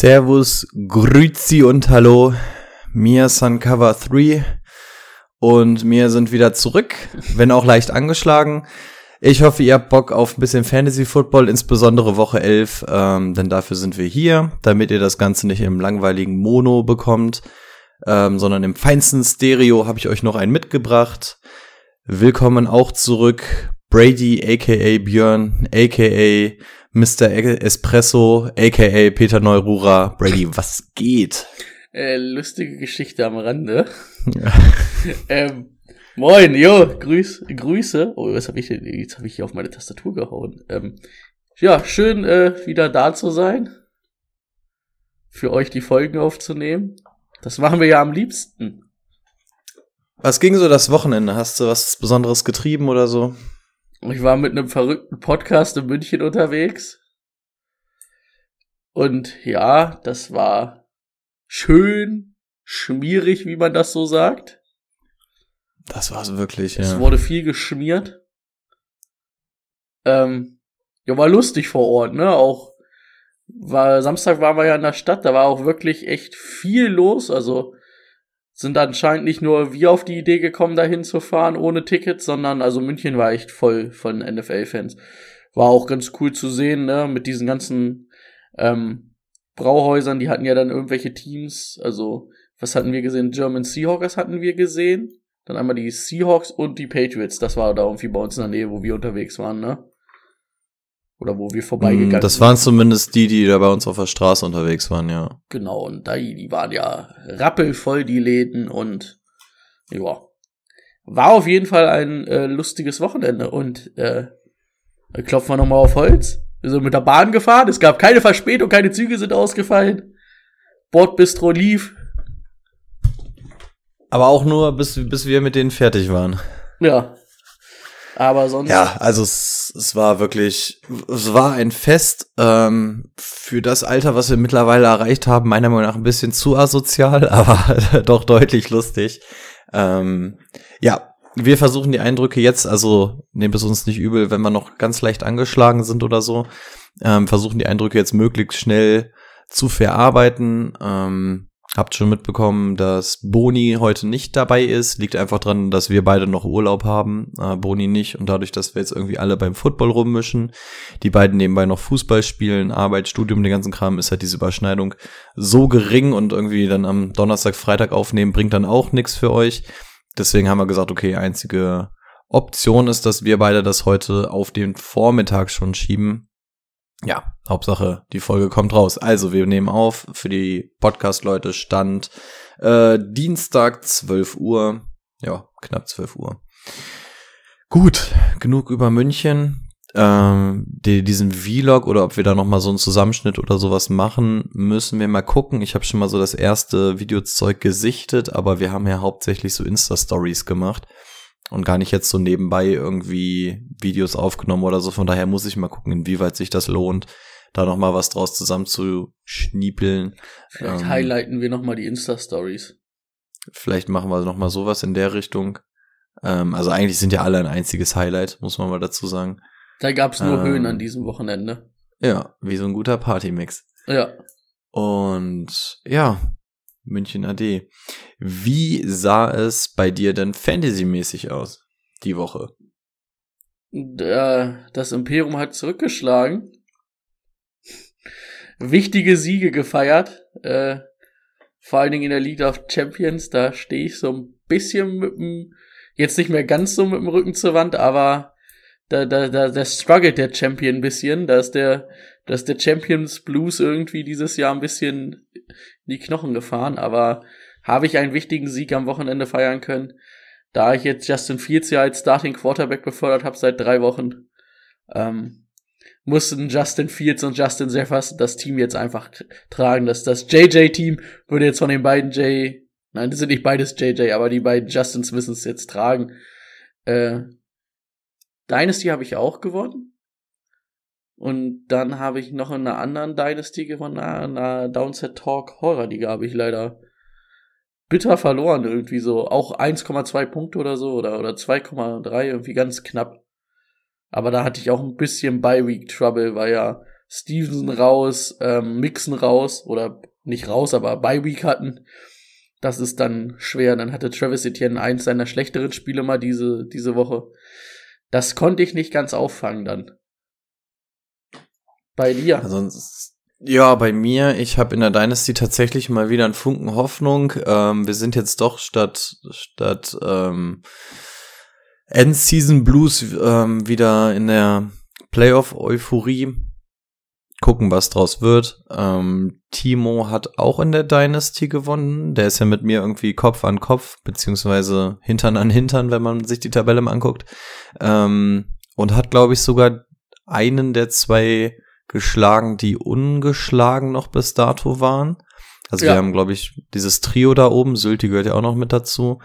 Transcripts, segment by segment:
Servus, Grüezi und Hallo. Mir sind Cover 3 und wir sind wieder zurück, wenn auch leicht angeschlagen. Ich hoffe, ihr habt Bock auf ein bisschen Fantasy Football, insbesondere Woche 11, ähm, denn dafür sind wir hier, damit ihr das Ganze nicht im langweiligen Mono bekommt, ähm, sondern im feinsten Stereo habe ich euch noch einen mitgebracht. Willkommen auch zurück, Brady, aka Björn, aka Mr. Espresso, aka Peter Neurura. Brady, was geht? Äh, lustige Geschichte am Rande. ähm, moin, jo, grüß, Grüße. Oh, was habe ich denn? Jetzt habe ich hier auf meine Tastatur gehauen. Ähm, ja, schön äh, wieder da zu sein. Für euch die Folgen aufzunehmen. Das machen wir ja am liebsten. Was ging so das Wochenende? Hast du was Besonderes getrieben oder so? Ich war mit einem verrückten Podcast in München unterwegs. Und ja, das war schön, schmierig, wie man das so sagt. Das war's wirklich, Es ja. wurde viel geschmiert. Ähm, ja, war lustig vor Ort, ne? Auch war Samstag waren wir ja in der Stadt, da war auch wirklich echt viel los. Also sind anscheinend nicht nur wir auf die Idee gekommen, dahin zu fahren ohne Tickets, sondern also München war echt voll von NFL-Fans. War auch ganz cool zu sehen, ne? Mit diesen ganzen ähm, Brauhäusern, die hatten ja dann irgendwelche Teams. Also was hatten wir gesehen? German Seahawkers hatten wir gesehen. Dann einmal die Seahawks und die Patriots. Das war da irgendwie bei uns in der Nähe, wo wir unterwegs waren, ne? Oder wo wir vorbeigegangen Mm, Das sind. waren zumindest die, die da bei uns auf der Straße unterwegs waren, ja. Genau, und da, die waren ja rappelvoll, die Läden und ja. War auf jeden Fall ein äh, lustiges Wochenende und äh, klopfen wir nochmal auf Holz. Wir sind mit der Bahn gefahren, es gab keine Verspätung, keine Züge sind ausgefallen. Bordbistro lief. Aber auch nur, bis, bis wir mit denen fertig waren. Ja. Aber sonst. Ja, also es, war wirklich, es war ein Fest ähm, für das Alter, was wir mittlerweile erreicht haben, meiner Meinung nach ein bisschen zu asozial, aber doch deutlich lustig. Ähm, ja, wir versuchen die Eindrücke jetzt, also nehmt es uns nicht übel, wenn wir noch ganz leicht angeschlagen sind oder so, ähm, versuchen die Eindrücke jetzt möglichst schnell zu verarbeiten. Ähm, Habt schon mitbekommen, dass Boni heute nicht dabei ist. Liegt einfach dran, dass wir beide noch Urlaub haben, äh, Boni nicht. Und dadurch, dass wir jetzt irgendwie alle beim Football rummischen, die beiden nebenbei noch Fußball spielen, Arbeit, Studium, den ganzen Kram, ist halt diese Überschneidung so gering und irgendwie dann am Donnerstag, Freitag aufnehmen, bringt dann auch nichts für euch. Deswegen haben wir gesagt, okay, einzige Option ist, dass wir beide das heute auf den Vormittag schon schieben. Ja, Hauptsache, die Folge kommt raus. Also, wir nehmen auf für die Podcast-Leute Stand äh, Dienstag 12 Uhr. Ja, knapp 12 Uhr. Gut, genug über München. Ähm, die, diesen Vlog oder ob wir da noch mal so einen Zusammenschnitt oder sowas machen, müssen wir mal gucken. Ich habe schon mal so das erste Videozeug gesichtet, aber wir haben ja hauptsächlich so Insta-Stories gemacht und gar nicht jetzt so nebenbei irgendwie Videos aufgenommen oder so. Von daher muss ich mal gucken, inwieweit sich das lohnt, da noch mal was draus zusammen zu schniepeln. Vielleicht Ähm, highlighten wir nochmal die Insta-Stories. Vielleicht machen wir noch mal sowas in der Richtung. Ähm, also eigentlich sind ja alle ein einziges Highlight, muss man mal dazu sagen. Da gab's nur ähm, Höhen an diesem Wochenende. Ja, wie so ein guter Partymix. Ja. Und ja, München AD. Wie sah es bei dir denn fantasymäßig aus, die Woche? Das Imperium hat zurückgeschlagen. Wichtige Siege gefeiert. Äh, vor allen Dingen in der League of Champions. Da stehe ich so ein bisschen mit dem, jetzt nicht mehr ganz so mit dem Rücken zur Wand, aber da, da, da, da struggelt der Champion ein bisschen. Da ist der, da ist der Champions Blues irgendwie dieses Jahr ein bisschen die Knochen gefahren, aber habe ich einen wichtigen Sieg am Wochenende feiern können. Da ich jetzt Justin Fields ja als Starting Quarterback befördert habe seit drei Wochen, ähm, mussten Justin Fields und Justin Jefferson das Team jetzt einfach tragen. Das, das JJ-Team würde jetzt von den beiden J, nein, das sind nicht beides JJ, aber die beiden Justins müssen es jetzt tragen. Äh, Dynasty habe ich auch gewonnen. Und dann habe ich noch in einer anderen Dynasty gewonnen, einer Downset Talk Horror Liga habe ich leider bitter verloren irgendwie so. Auch 1,2 Punkte oder so oder, oder 2,3 irgendwie ganz knapp. Aber da hatte ich auch ein bisschen Bye-Week Trouble, weil ja Stevenson raus, ähm, Mixon raus oder nicht raus, aber Bye-Week hatten. Das ist dann schwer. Dann hatte Travis Etienne eins seiner schlechteren Spiele mal diese, diese Woche. Das konnte ich nicht ganz auffangen dann. Bei dir? Also, ja, bei mir, ich habe in der Dynasty tatsächlich mal wieder einen Funken Hoffnung. Ähm, wir sind jetzt doch statt, statt ähm, End-Season Blues ähm, wieder in der Playoff-Euphorie. Gucken, was draus wird. Ähm, Timo hat auch in der Dynasty gewonnen. Der ist ja mit mir irgendwie Kopf an Kopf, beziehungsweise Hintern an Hintern, wenn man sich die Tabelle mal anguckt. Ähm, und hat, glaube ich, sogar einen der zwei geschlagen, die ungeschlagen noch bis dato waren. Also ja. wir haben, glaube ich, dieses Trio da oben, Sylti gehört ja auch noch mit dazu.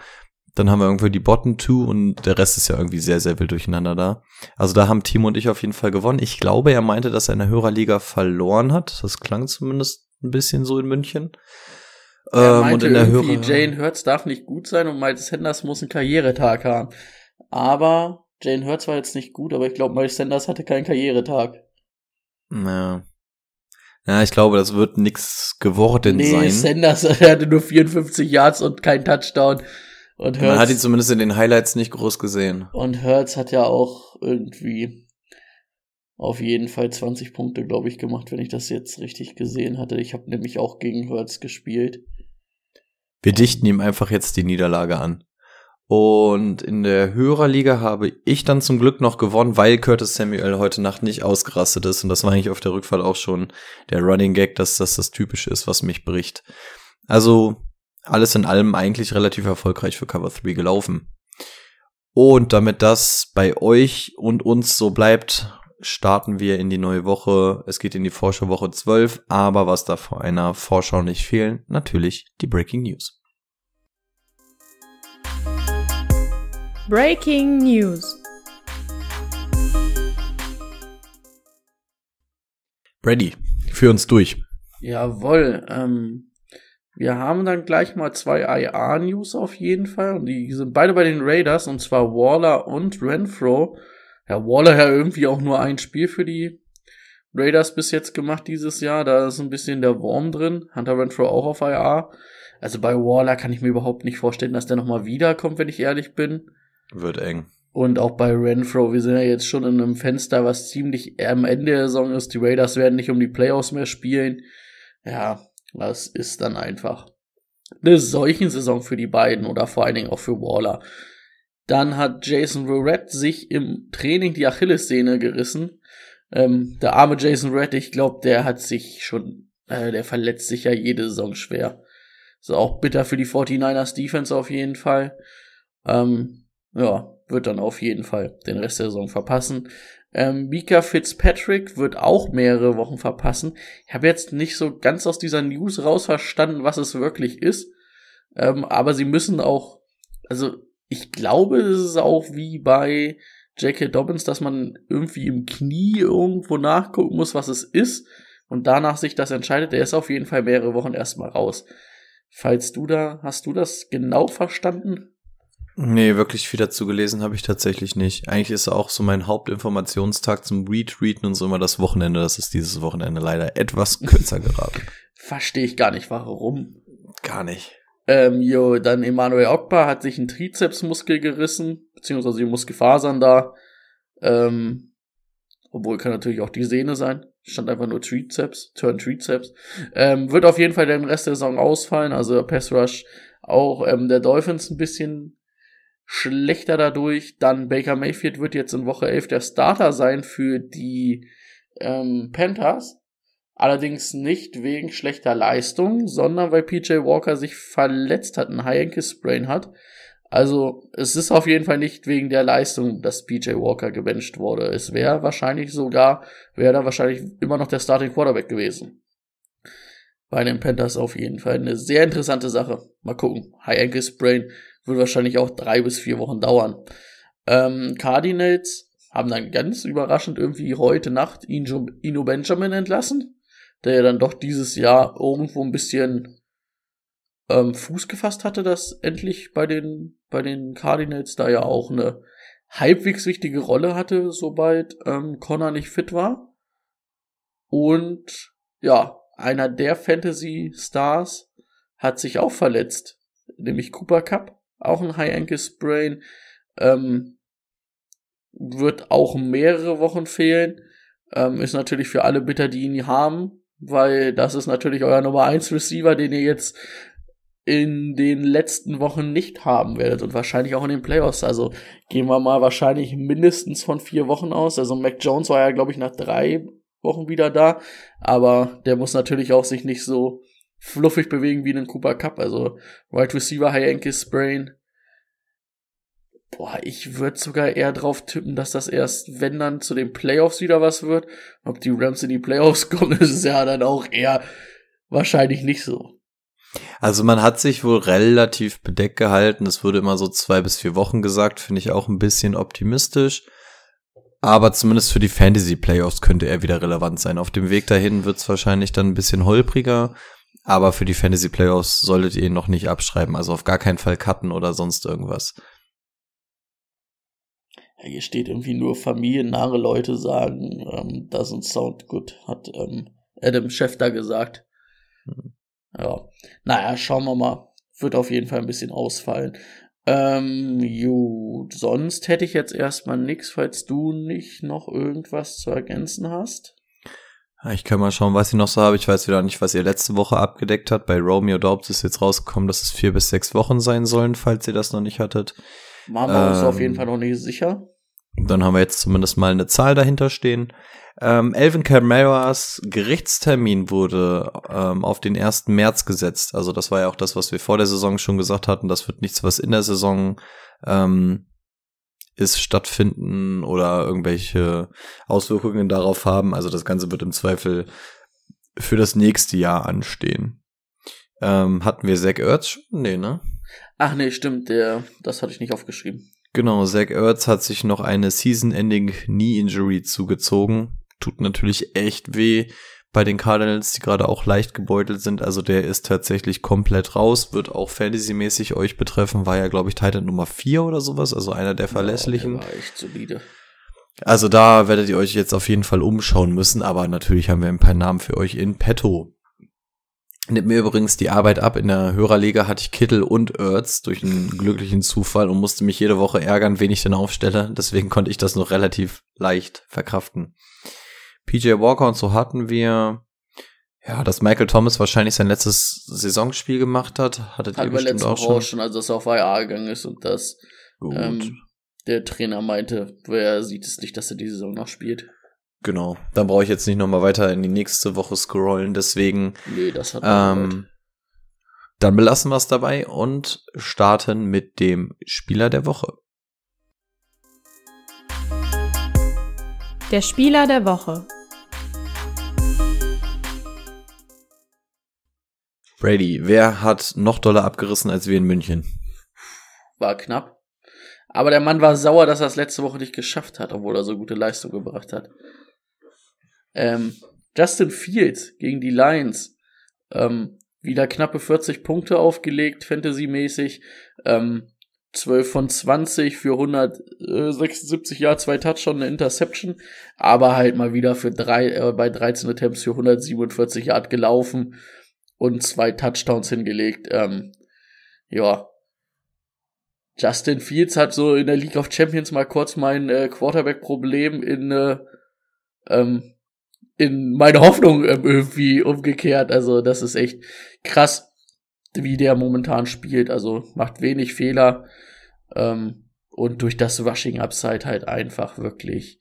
Dann haben wir irgendwie die Bottom Two und der Rest ist ja irgendwie sehr, sehr wild durcheinander da. Also da haben Timo und ich auf jeden Fall gewonnen. Ich glaube, er meinte, dass er in der Hörerliga verloren hat. Das klang zumindest ein bisschen so in München. Er ähm, und in der Hörer Jane Hurts darf nicht gut sein und Miles Sanders muss einen Karrieretag haben. Aber Jane Hurts war jetzt nicht gut, aber ich glaube, Miles Sanders hatte keinen Karrieretag. Ja. Ja, ich glaube, das wird nix geworden nee, sein. Sanders hatte nur 54 Yards und kein Touchdown. Und Hurts, Man hat ihn zumindest in den Highlights nicht groß gesehen. Und Hurts hat ja auch irgendwie auf jeden Fall 20 Punkte, glaube ich, gemacht, wenn ich das jetzt richtig gesehen hatte. Ich habe nämlich auch gegen Hurts gespielt. Wir dichten ihm einfach jetzt die Niederlage an. Und in der Hörerliga habe ich dann zum Glück noch gewonnen, weil Curtis Samuel heute Nacht nicht ausgerastet ist. Und das war eigentlich auf der Rückfall auch schon der Running Gag, dass das das Typische ist, was mich bricht. Also alles in allem eigentlich relativ erfolgreich für Cover 3 gelaufen. Und damit das bei euch und uns so bleibt, starten wir in die neue Woche. Es geht in die Vorschauwoche 12, aber was darf vor einer Vorschau nicht fehlen? Natürlich die Breaking News. Breaking News. Brady, führ uns durch. Jawohl. Ähm, wir haben dann gleich mal zwei IA-News auf jeden Fall. Und die sind beide bei den Raiders, und zwar Waller und Renfro. Ja, Waller ja irgendwie auch nur ein Spiel für die Raiders bis jetzt gemacht dieses Jahr. Da ist ein bisschen der Wurm drin. Hunter Renfro auch auf IA. Also bei Waller kann ich mir überhaupt nicht vorstellen, dass der nochmal wiederkommt, wenn ich ehrlich bin. Wird eng. Und auch bei Renfro, wir sind ja jetzt schon in einem Fenster, was ziemlich am Ende der Saison ist. Die Raiders werden nicht um die Playoffs mehr spielen. Ja, das ist dann einfach eine solchen Saison für die beiden oder vor allen Dingen auch für Waller. Dann hat Jason Verrett sich im Training die Achillessehne gerissen. Ähm, der arme Jason Verrett, ich glaube, der hat sich schon, äh, der verletzt sich ja jede Saison schwer. Ist auch bitter für die 49ers Defense auf jeden Fall. Ähm, ja, wird dann auf jeden Fall den Rest der Saison verpassen. Ähm, Mika Fitzpatrick wird auch mehrere Wochen verpassen. Ich habe jetzt nicht so ganz aus dieser News raus verstanden, was es wirklich ist. Ähm, aber sie müssen auch, also ich glaube, es ist auch wie bei J.K. Dobbins, dass man irgendwie im Knie irgendwo nachgucken muss, was es ist und danach sich das entscheidet. Der ist auf jeden Fall mehrere Wochen erstmal raus. Falls du da, hast du das genau verstanden? Nee, wirklich viel dazu gelesen habe ich tatsächlich nicht. Eigentlich ist auch so mein Hauptinformationstag zum Retweeten und so immer das Wochenende. Das ist dieses Wochenende leider etwas kürzer geraten. Verstehe ich gar nicht, warum. Gar nicht. Ähm, jo, dann Emanuel Ogba hat sich einen Trizepsmuskel gerissen, beziehungsweise die Muskelfasern da. Ähm, obwohl kann natürlich auch die Sehne sein. Stand einfach nur Trizeps, Turn Trizeps. Ähm, wird auf jeden Fall den Rest der Saison ausfallen. Also Pass Rush auch ähm, der Dolphins ein bisschen schlechter dadurch. Dann Baker Mayfield wird jetzt in Woche 11 der Starter sein für die ähm, Panthers. Allerdings nicht wegen schlechter Leistung, sondern weil PJ Walker sich verletzt hat, ein High Ankle Sprain hat. Also, es ist auf jeden Fall nicht wegen der Leistung, dass PJ Walker gebencht wurde. Es wäre wahrscheinlich sogar, wäre da wahrscheinlich immer noch der Starting Quarterback gewesen. Bei den Panthers auf jeden Fall eine sehr interessante Sache. Mal gucken. High Ankle Sprain wird wahrscheinlich auch drei bis vier Wochen dauern. Ähm, Cardinals haben dann ganz überraschend irgendwie heute Nacht Ino Benjamin entlassen, der ja dann doch dieses Jahr irgendwo ein bisschen ähm, Fuß gefasst hatte, dass endlich bei den, bei den Cardinals da ja auch eine halbwegs wichtige Rolle hatte, sobald ähm, Connor nicht fit war. Und ja, einer der Fantasy Stars hat sich auch verletzt, nämlich Cooper Cup, auch ein High Ankle Sprain, ähm, wird auch mehrere Wochen fehlen. Ähm, ist natürlich für alle bitter, die ihn haben, weil das ist natürlich euer Nummer 1 Receiver, den ihr jetzt in den letzten Wochen nicht haben werdet und wahrscheinlich auch in den Playoffs. Also gehen wir mal wahrscheinlich mindestens von vier Wochen aus. Also Mac Jones war ja, glaube ich, nach drei Wochen wieder da, aber der muss natürlich auch sich nicht so fluffig bewegen wie in den Cooper Cup. Also Wide Receiver, High Ankle Sprain. Boah, ich würde sogar eher drauf tippen, dass das erst, wenn dann zu den Playoffs wieder was wird. Ob die Rams in die Playoffs kommen, ist ja dann auch eher wahrscheinlich nicht so. Also man hat sich wohl relativ bedeckt gehalten. Es wurde immer so zwei bis vier Wochen gesagt, finde ich auch ein bisschen optimistisch. Aber zumindest für die Fantasy Playoffs könnte er wieder relevant sein. Auf dem Weg dahin wird es wahrscheinlich dann ein bisschen holpriger. Aber für die Fantasy Playoffs solltet ihr ihn noch nicht abschreiben. Also auf gar keinen Fall cutten oder sonst irgendwas. Ja, hier steht irgendwie nur familiennahe Leute sagen, ähm, doesn't sound good, hat ähm, Adam Schefter gesagt. Hm. Ja, naja, schauen wir mal. Wird auf jeden Fall ein bisschen ausfallen. Ähm, gut, sonst hätte ich jetzt erstmal nichts, falls du nicht noch irgendwas zu ergänzen hast. Ich kann mal schauen, was ich noch so habe. Ich weiß wieder nicht, was ihr letzte Woche abgedeckt hat. Bei Romeo Dobbs ist jetzt rausgekommen, dass es vier bis sechs Wochen sein sollen, falls ihr das noch nicht hattet. Machen wir uns auf jeden ähm, Fall noch nicht sicher. Dann haben wir jetzt zumindest mal eine Zahl dahinter stehen. Ähm, Elvin Camaras Gerichtstermin wurde ähm, auf den 1. März gesetzt. Also das war ja auch das, was wir vor der Saison schon gesagt hatten. Das wird nichts, was in der Saison ähm, ist, stattfinden oder irgendwelche Auswirkungen darauf haben. Also das Ganze wird im Zweifel für das nächste Jahr anstehen. Ähm, hatten wir Zach Ertz schon? Nee, ne? Ach nee, stimmt, der, das hatte ich nicht aufgeschrieben. Genau, Zach Ertz hat sich noch eine Season-Ending Knee-Injury zugezogen tut natürlich echt weh bei den Cardinals, die gerade auch leicht gebeutelt sind. Also der ist tatsächlich komplett raus, wird auch fantasymäßig euch betreffen, war ja, glaube ich, Titan Nummer 4 oder sowas, also einer der verlässlichen. Ja, der war echt solide. Also da werdet ihr euch jetzt auf jeden Fall umschauen müssen, aber natürlich haben wir ein paar Namen für euch in petto. Nimmt mir übrigens die Arbeit ab. In der Hörerliga hatte ich Kittel und Erz durch einen glücklichen Zufall und musste mich jede Woche ärgern, wen ich denn aufstelle. Deswegen konnte ich das noch relativ leicht verkraften. PJ Walker und so hatten wir. Ja, dass Michael Thomas wahrscheinlich sein letztes Saisonspiel gemacht hat, hattet hat ihr bestimmt auch schon. schon. Also dass er auf IA gegangen ist und dass ähm, der Trainer meinte, wer sieht es nicht, dass er die Saison noch spielt. Genau, dann brauche ich jetzt nicht nochmal weiter in die nächste Woche scrollen, deswegen. Nee, das hat ähm, Dann belassen wir es dabei und starten mit dem Spieler der Woche. Der Spieler der Woche. Brady, wer hat noch doller abgerissen als wir in München? War knapp. Aber der Mann war sauer, dass er es letzte Woche nicht geschafft hat, obwohl er so gute Leistung gebracht hat. Ähm, Justin Fields gegen die Lions. Ähm, wieder knappe 40 Punkte aufgelegt, Fantasy-mäßig. Ähm, 12 von 20 für 176 Yards, zwei Touchdowns, eine Interception, aber halt mal wieder für drei, äh, bei 13 Attempts für 147 Yards gelaufen und zwei Touchdowns hingelegt. Ähm, ja. Justin Fields hat so in der League of Champions mal kurz mein äh, Quarterback-Problem in, äh, ähm, in meine Hoffnung äh, irgendwie umgekehrt. Also das ist echt krass, wie der momentan spielt. Also macht wenig Fehler. Ähm, und durch das Rushing Upside halt einfach wirklich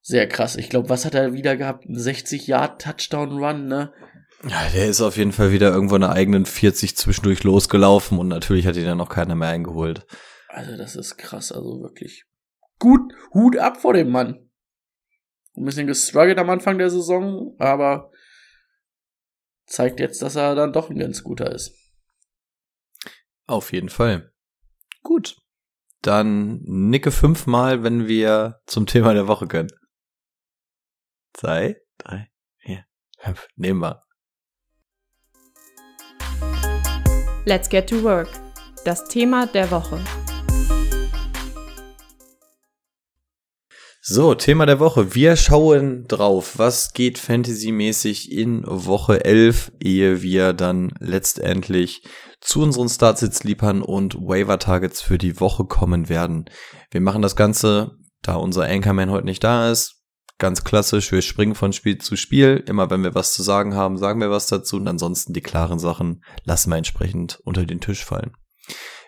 sehr krass. Ich glaube, was hat er wieder gehabt? 60 Yard Touchdown Run, ne? Ja, der ist auf jeden Fall wieder irgendwo eine eigenen 40 zwischendurch losgelaufen und natürlich hat ihn dann noch keiner mehr eingeholt. Also, das ist krass, also wirklich. Gut, Hut ab vor dem Mann. Ein bisschen gestruggelt am Anfang der Saison, aber zeigt jetzt, dass er dann doch ein ganz guter ist. Auf jeden Fall. Gut. Dann nicke fünfmal, wenn wir zum Thema der Woche können. Zwei, drei, vier, fünf. Nehmen wir. Let's get to work. Das Thema der Woche. So, Thema der Woche. Wir schauen drauf, was geht fantasymäßig in Woche 11, ehe wir dann letztendlich zu unseren Startsits liefern und Waiver Targets für die Woche kommen werden. Wir machen das Ganze, da unser Anchorman heute nicht da ist, ganz klassisch. Wir springen von Spiel zu Spiel. Immer wenn wir was zu sagen haben, sagen wir was dazu und ansonsten die klaren Sachen lassen wir entsprechend unter den Tisch fallen.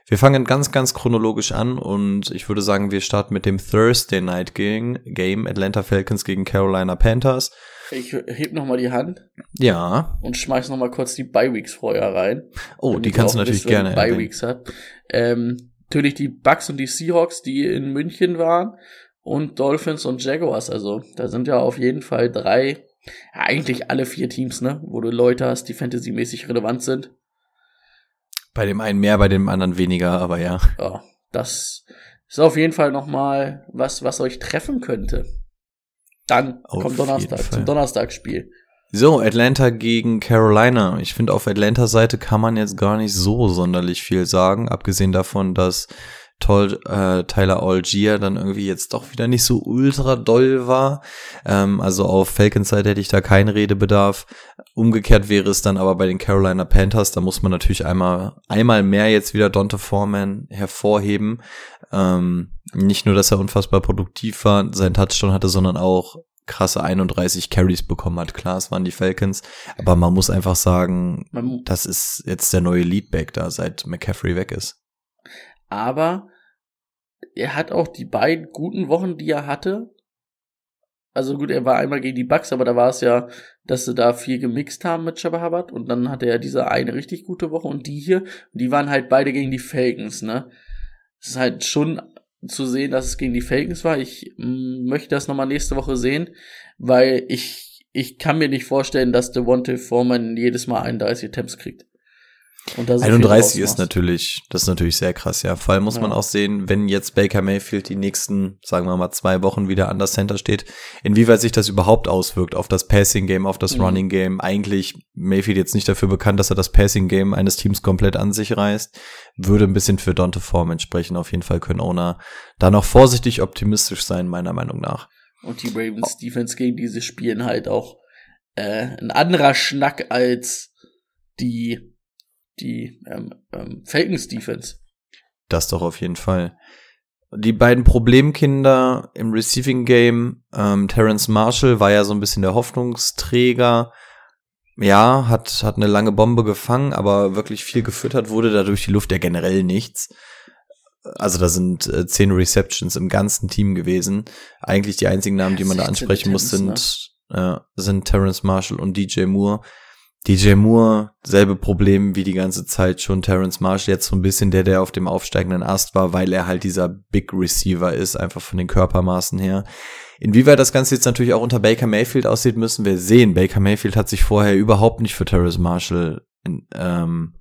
Wir fangen ganz, ganz chronologisch an und ich würde sagen, wir starten mit dem Thursday Night Game Atlanta Falcons gegen Carolina Panthers. Ich heb noch mal die Hand. Ja. Und schmeiß noch mal kurz die Bye Weeks vorher rein. Oh, die kannst du natürlich gerne. Bye Weeks hat. Ähm, natürlich die Bucks und die Seahawks, die in München waren und Dolphins und Jaguars. Also da sind ja auf jeden Fall drei, eigentlich alle vier Teams, ne, wo du Leute hast, die fantasymäßig relevant sind. Bei dem einen mehr, bei dem anderen weniger, aber ja. Ja, das ist auf jeden Fall noch mal was, was euch treffen könnte. Dann Auf kommt Donnerstag zum Donnerstagsspiel. So, Atlanta gegen Carolina. Ich finde, auf Atlantas Seite kann man jetzt gar nicht so sonderlich viel sagen, abgesehen davon, dass toll äh, Tyler Algier dann irgendwie jetzt doch wieder nicht so ultra doll war. Ähm, also auf Falcons Seite hätte ich da keinen Redebedarf. Umgekehrt wäre es dann aber bei den Carolina Panthers, da muss man natürlich einmal einmal mehr jetzt wieder Dante Foreman hervorheben. Ähm, nicht nur, dass er unfassbar produktiv war, sein Touchdown hatte, sondern auch krasse 31 Carries bekommen hat. Klar, es waren die Falcons, aber man muss einfach sagen, das ist jetzt der neue Leadback da, seit McCaffrey weg ist. Aber er hat auch die beiden guten Wochen, die er hatte. Also gut, er war einmal gegen die Bucks, aber da war es ja, dass sie da viel gemixt haben mit Shabba und dann hatte er diese eine richtig gute Woche und die hier, die waren halt beide gegen die Falcons, ne? Es ist halt schon zu sehen, dass es gegen die Falcons war. Ich mm, möchte das nochmal nächste Woche sehen, weil ich, ich kann mir nicht vorstellen, dass Devontae Foreman jedes Mal 31 Attempts kriegt. Und da so viel 31 draus ist natürlich, das ist natürlich sehr krass, ja. Vor allem muss man Ja. auch sehen, wenn jetzt Baker Mayfield die nächsten, sagen wir mal, zwei Wochen wieder an das Center steht, inwieweit sich das überhaupt auswirkt auf das Passing Game, auf das Mhm. Running Game. Eigentlich Mayfield jetzt nicht dafür bekannt, dass er das Passing Game eines Teams komplett an sich reißt. Würde ein bisschen für Dante Form sprechen. Auf jeden Fall können Owner da noch vorsichtig optimistisch sein, meiner Meinung nach. Und die Ravens Defense gegen diese spielen halt auch äh, ein anderer Schnack als die die ähm, ähm, Falcons Defense. Das doch auf jeden Fall. Die beiden Problemkinder im Receiving Game, ähm, Terrence Marshall war ja so ein bisschen der Hoffnungsträger. Ja, hat, hat eine lange Bombe gefangen, aber wirklich viel gefüttert wurde dadurch die Luft ja generell nichts. Also da sind äh, zehn Receptions im ganzen Team gewesen. Eigentlich die einzigen Namen, die man da 16 ansprechen muss, sind, äh, sind Terrence Marshall und DJ Moore. DJ Moore, selbe Problem wie die ganze Zeit schon Terrence Marshall, jetzt so ein bisschen der, der auf dem aufsteigenden Ast war, weil er halt dieser Big Receiver ist, einfach von den Körpermaßen her. Inwieweit das Ganze jetzt natürlich auch unter Baker Mayfield aussieht, müssen wir sehen. Baker Mayfield hat sich vorher überhaupt nicht für Terrence Marshall ähm,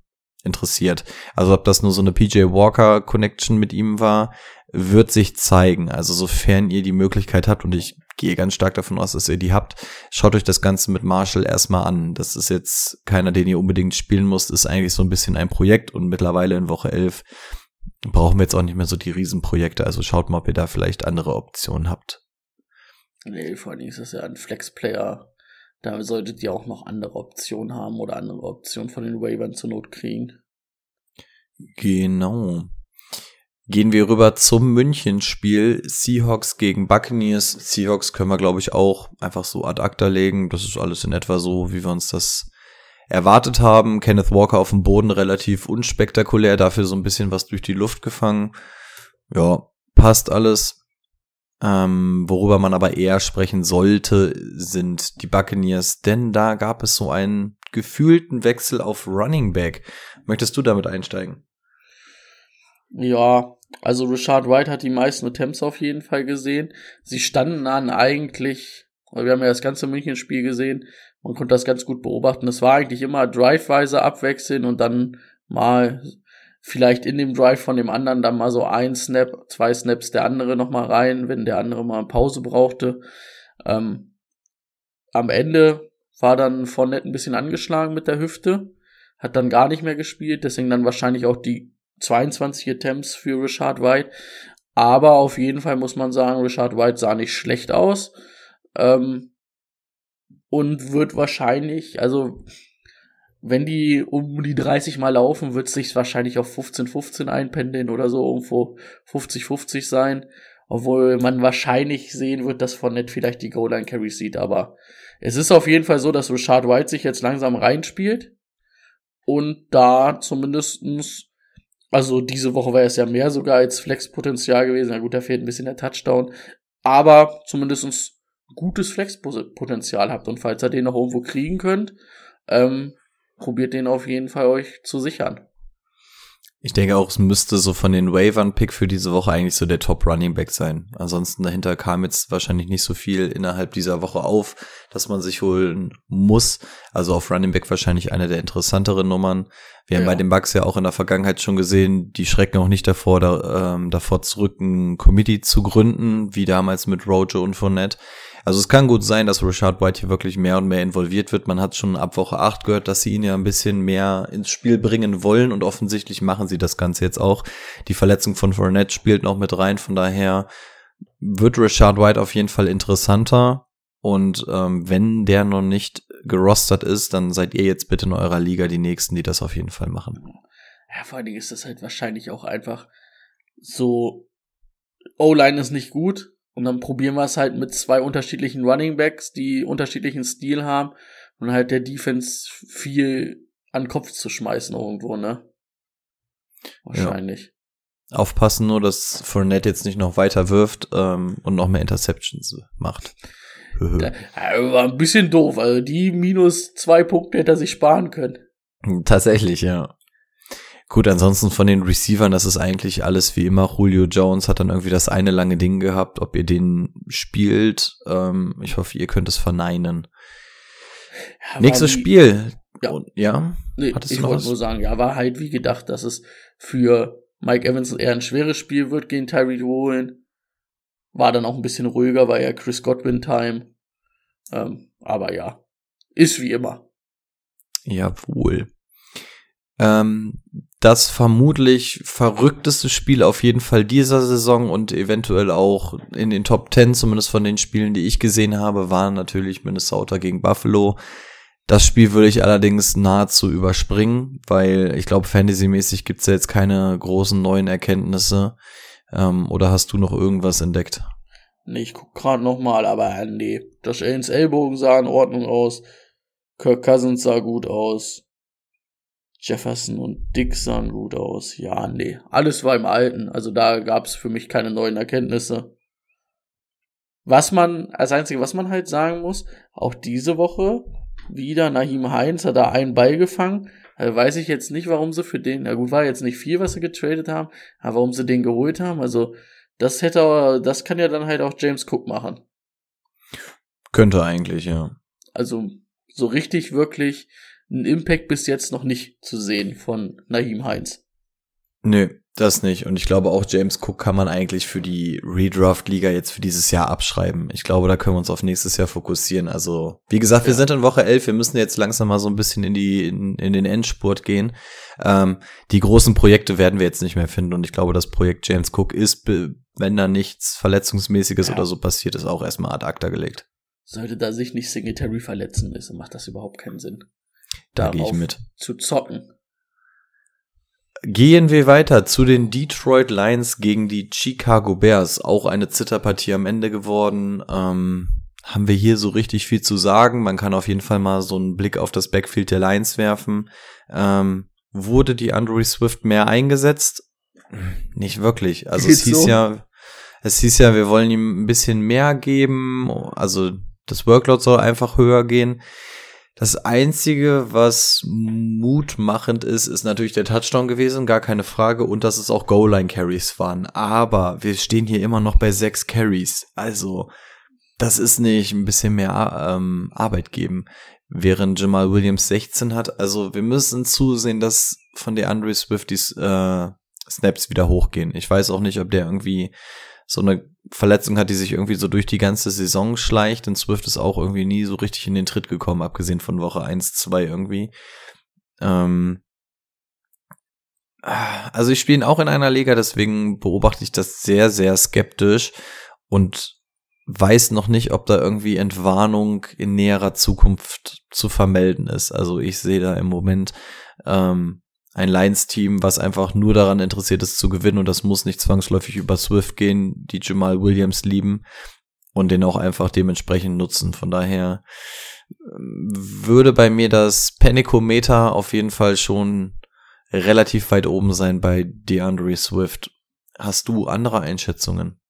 interessiert. Also ob das nur so eine PJ Walker Connection mit ihm war, wird sich zeigen. Also sofern ihr die Möglichkeit habt und ich gehe ganz stark davon aus, dass ihr die habt, schaut euch das Ganze mit Marshall erstmal an. Das ist jetzt keiner, den ihr unbedingt spielen müsst, ist eigentlich so ein bisschen ein Projekt und mittlerweile in Woche 11 brauchen wir jetzt auch nicht mehr so die Riesenprojekte. Also schaut mal, ob ihr da vielleicht andere Optionen habt. Nee, vor allen Dingen ist das ja ein Flex-Player. Da solltet ihr auch noch andere Optionen haben oder andere Optionen von den Ravens zur Not kriegen. Genau. Gehen wir rüber zum Münchenspiel. Seahawks gegen Buccaneers. Seahawks können wir, glaube ich, auch einfach so ad acta legen. Das ist alles in etwa so, wie wir uns das erwartet haben. Kenneth Walker auf dem Boden relativ unspektakulär, dafür so ein bisschen was durch die Luft gefangen. Ja, passt alles. Ähm, worüber man aber eher sprechen sollte, sind die Buccaneers, denn da gab es so einen gefühlten Wechsel auf Running Back. Möchtest du damit einsteigen? Ja, Also Richard White hat die meisten Attempts auf jeden Fall gesehen. Sie standen an eigentlich, wir haben ja das ganze München-Spiel gesehen, man konnte das ganz gut beobachten. Es war eigentlich immer driveweise abwechseln und dann mal vielleicht in dem Drive von dem anderen dann mal so ein Snap, zwei Snaps der andere noch mal rein, wenn der andere mal Pause brauchte. Ähm, am Ende war dann Fournette ein bisschen angeschlagen mit der Hüfte, hat dann gar nicht mehr gespielt, deswegen dann wahrscheinlich auch die 22 Attempts für Richard White. Aber auf jeden Fall muss man sagen, Richard White sah nicht schlecht aus. Ähm, und wird wahrscheinlich, also wenn die um die 30 Mal laufen, wird es sich wahrscheinlich auf 15-15 einpendeln oder so irgendwo 50-50 sein. Obwohl man wahrscheinlich sehen wird, dass von Net vielleicht die Goal-Line Carry sieht. Aber es ist auf jeden Fall so, dass Richard White sich jetzt langsam reinspielt. Und da zumindestens, also diese Woche war es ja mehr sogar als Flex-Potenzial gewesen. Na gut, da fehlt ein bisschen der Touchdown. Aber zumindestens gutes Flex-Potenzial habt. Und falls ihr den noch irgendwo kriegen könnt, ähm, probiert den auf jeden Fall euch zu sichern. Ich denke auch, es müsste so von den Wavern-Pick für diese Woche eigentlich so der Top-Running-Back sein. Ansonsten dahinter kam jetzt wahrscheinlich nicht so viel innerhalb dieser Woche auf, dass man sich holen muss. Also auf Running Back wahrscheinlich eine der interessanteren Nummern. Wir ja. haben bei den Bucks ja auch in der Vergangenheit schon gesehen, die schrecken auch nicht davor, da, ähm, davor zurück, ein Committee zu gründen, wie damals mit Rojo und Fournette. Also es kann gut sein, dass Richard White hier wirklich mehr und mehr involviert wird. Man hat schon ab Woche 8 gehört, dass sie ihn ja ein bisschen mehr ins Spiel bringen wollen und offensichtlich machen sie das Ganze jetzt auch. Die Verletzung von Fournette spielt noch mit rein, von daher wird Richard White auf jeden Fall interessanter. Und ähm, wenn der noch nicht gerostert ist, dann seid ihr jetzt bitte in eurer Liga die Nächsten, die das auf jeden Fall machen. Ja, vor allen Dingen ist das halt wahrscheinlich auch einfach so, O-Line ist nicht gut, und dann probieren wir es halt mit zwei unterschiedlichen Running Backs, die unterschiedlichen Stil haben und halt der Defense viel an den Kopf zu schmeißen irgendwo, ne? Wahrscheinlich. Ja. Aufpassen nur, dass Fournette jetzt nicht noch weiter wirft ähm, und noch mehr Interceptions macht. da, war ein bisschen doof. Also die minus zwei Punkte hätte er sich sparen können. Tatsächlich, ja. Gut, ansonsten von den Receivern, das ist eigentlich alles wie immer. Julio Jones hat dann irgendwie das eine lange Ding gehabt, ob ihr den spielt. Ähm, ich hoffe, ihr könnt es verneinen. Ja, Nächstes wie, Spiel. Ja. Und, ja? Nee, ich wollte nur sagen, ja, war halt wie gedacht, dass es für Mike Evans eher ein schweres Spiel wird gegen Tyree Woolen. War dann auch ein bisschen ruhiger, war ja Chris Godwin Time. Ähm, aber ja, ist wie immer. Jawohl. Ähm, das vermutlich verrückteste Spiel auf jeden Fall dieser Saison und eventuell auch in den Top 10, zumindest von den Spielen, die ich gesehen habe, war natürlich Minnesota gegen Buffalo. Das Spiel würde ich allerdings nahezu überspringen, weil ich glaube, fantasymäßig gibt es ja jetzt keine großen neuen Erkenntnisse. Ähm, oder hast du noch irgendwas entdeckt? Nee, ich guck gerade nochmal, aber nee. Josh Allens Ellbogen sah in Ordnung aus. Kirk Cousins sah gut aus. Jefferson und Dick sahen gut aus. Ja, nee. Alles war im Alten. Also da gab es für mich keine neuen Erkenntnisse. Was man, als einzige, was man halt sagen muss, auch diese Woche wieder Nahim Heinz hat da einen Ball gefangen. Also weiß ich jetzt nicht, warum sie für den, na gut, war jetzt nicht viel, was sie getradet haben, aber warum sie den geholt haben. Also das hätte, das kann ja dann halt auch James Cook machen. Könnte eigentlich, ja. Also so richtig wirklich ein Impact bis jetzt noch nicht zu sehen von Naheem Heinz. Nö, das nicht. Und ich glaube auch James Cook kann man eigentlich für die Redraft-Liga jetzt für dieses Jahr abschreiben. Ich glaube, da können wir uns auf nächstes Jahr fokussieren. Also, wie gesagt, wir ja. sind in Woche 11. Wir müssen jetzt langsam mal so ein bisschen in die, in, in den Endspurt gehen. Ähm, die großen Projekte werden wir jetzt nicht mehr finden. Und ich glaube, das Projekt James Cook ist, wenn da nichts Verletzungsmäßiges ja. oder so passiert ist, auch erstmal ad acta gelegt. Sollte da sich nicht Singletary verletzen, ist, macht das überhaupt keinen Sinn da gehe ich mit. Zu zocken. Gehen wir weiter zu den Detroit Lions gegen die Chicago Bears. Auch eine Zitterpartie am Ende geworden. Ähm, haben wir hier so richtig viel zu sagen. Man kann auf jeden Fall mal so einen Blick auf das Backfield der Lions werfen. Ähm, wurde die Andrew Swift mehr eingesetzt? Nicht wirklich. Also Geht's es hieß so? ja, es hieß ja, wir wollen ihm ein bisschen mehr geben. Also das Workload soll einfach höher gehen Das einzige, was mutmachend ist, ist natürlich der Touchdown gewesen, gar keine Frage, und dass es auch Goal-Line-Carries waren. Aber wir stehen hier immer noch bei sechs Carries. Also, das ist nicht ein bisschen mehr ähm, Arbeit geben, während Jamal Williams 16 hat. Also, wir müssen zusehen, dass von der Andre Swift die äh, Snaps wieder hochgehen. Ich weiß auch nicht, ob der irgendwie so eine Verletzung hat, die sich irgendwie so durch die ganze Saison schleicht. Und Swift ist auch irgendwie nie so richtig in den Tritt gekommen, abgesehen von Woche 1, 2 irgendwie. Ähm also ich spiele ihn auch in einer Liga, deswegen beobachte ich das sehr, sehr skeptisch und weiß noch nicht, ob da irgendwie Entwarnung in näherer Zukunft zu vermelden ist. Also ich sehe da im Moment ähm, ein Lions-Team, was einfach nur daran interessiert ist zu gewinnen und das muss nicht zwangsläufig über Swift gehen, die Jamal Williams lieben und den auch einfach dementsprechend nutzen. Von daher ähm, würde bei mir das Panicometer auf jeden Fall schon relativ weit oben sein bei DeAndre Swift. Hast du andere Einschätzungen?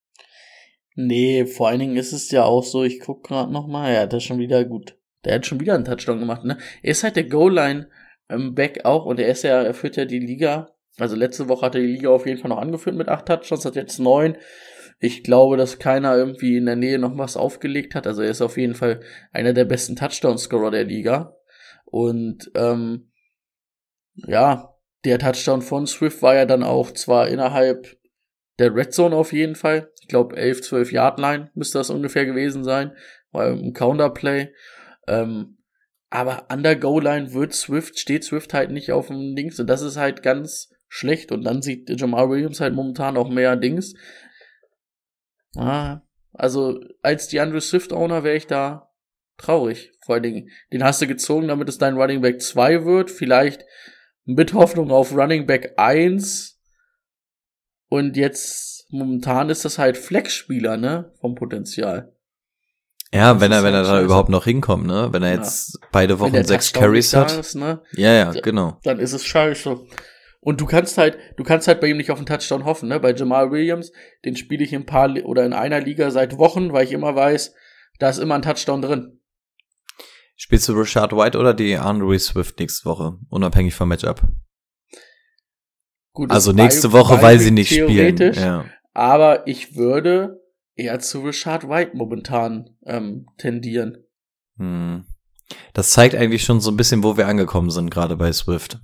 Nee, vor allen Dingen ist es ja auch so, ich guck gerade noch mal, er hat das schon wieder gut. Der hat schon wieder einen Touchdown gemacht, ne? Er ist halt der Goal-Line ähm, Beck auch und er ist ja, er führt ja die Liga. Also letzte Woche hat er die Liga auf jeden Fall noch angeführt mit acht Touchdowns, hat jetzt neun. Ich glaube, dass keiner irgendwie in der Nähe noch was aufgelegt hat. Also er ist auf jeden Fall einer der besten Touchdown-Scorer der Liga. Und ähm, ja, der Touchdown von Swift war ja dann auch zwar innerhalb der Red Zone auf jeden Fall. Ich glaube 11, 12 Yard Line müsste das ungefähr gewesen sein. War ein Counterplay. Ähm, aber an der Goal-Line wird Swift, steht Swift halt nicht auf dem Dings und das ist halt ganz schlecht und dann sieht Jamal Williams halt momentan auch mehr Dings. Ah, also als die Andrew Swift Owner wäre ich da traurig. Vor allen Dingen, den hast du gezogen, damit es dein Running Back 2 wird. Vielleicht mit Hoffnung auf Running Back 1. Und jetzt momentan ist das halt Flex-Spieler, ne? Vom Potenzial. Ja, wenn er, wenn er da überhaupt noch hinkommt, ne? Wenn er jetzt ja. beide Wochen sechs Carries hat. Ist, ne? Ja, ja, genau. Dann ist es scheiße. Und du kannst halt, du kannst halt bei ihm nicht auf einen Touchdown hoffen, ne? Bei Jamal Williams, den spiele ich in paar oder in einer Liga seit Wochen, weil ich immer weiß, da ist immer ein Touchdown drin. Spielst du Rashad White oder die Andre Swift nächste Woche, unabhängig vom Matchup? Gut, also nächste Woche, weil sie nicht spielen. Ja. Aber ich würde eher zu Richard White momentan ähm, tendieren. Hm. Das zeigt eigentlich schon so ein bisschen, wo wir angekommen sind, gerade bei Swift.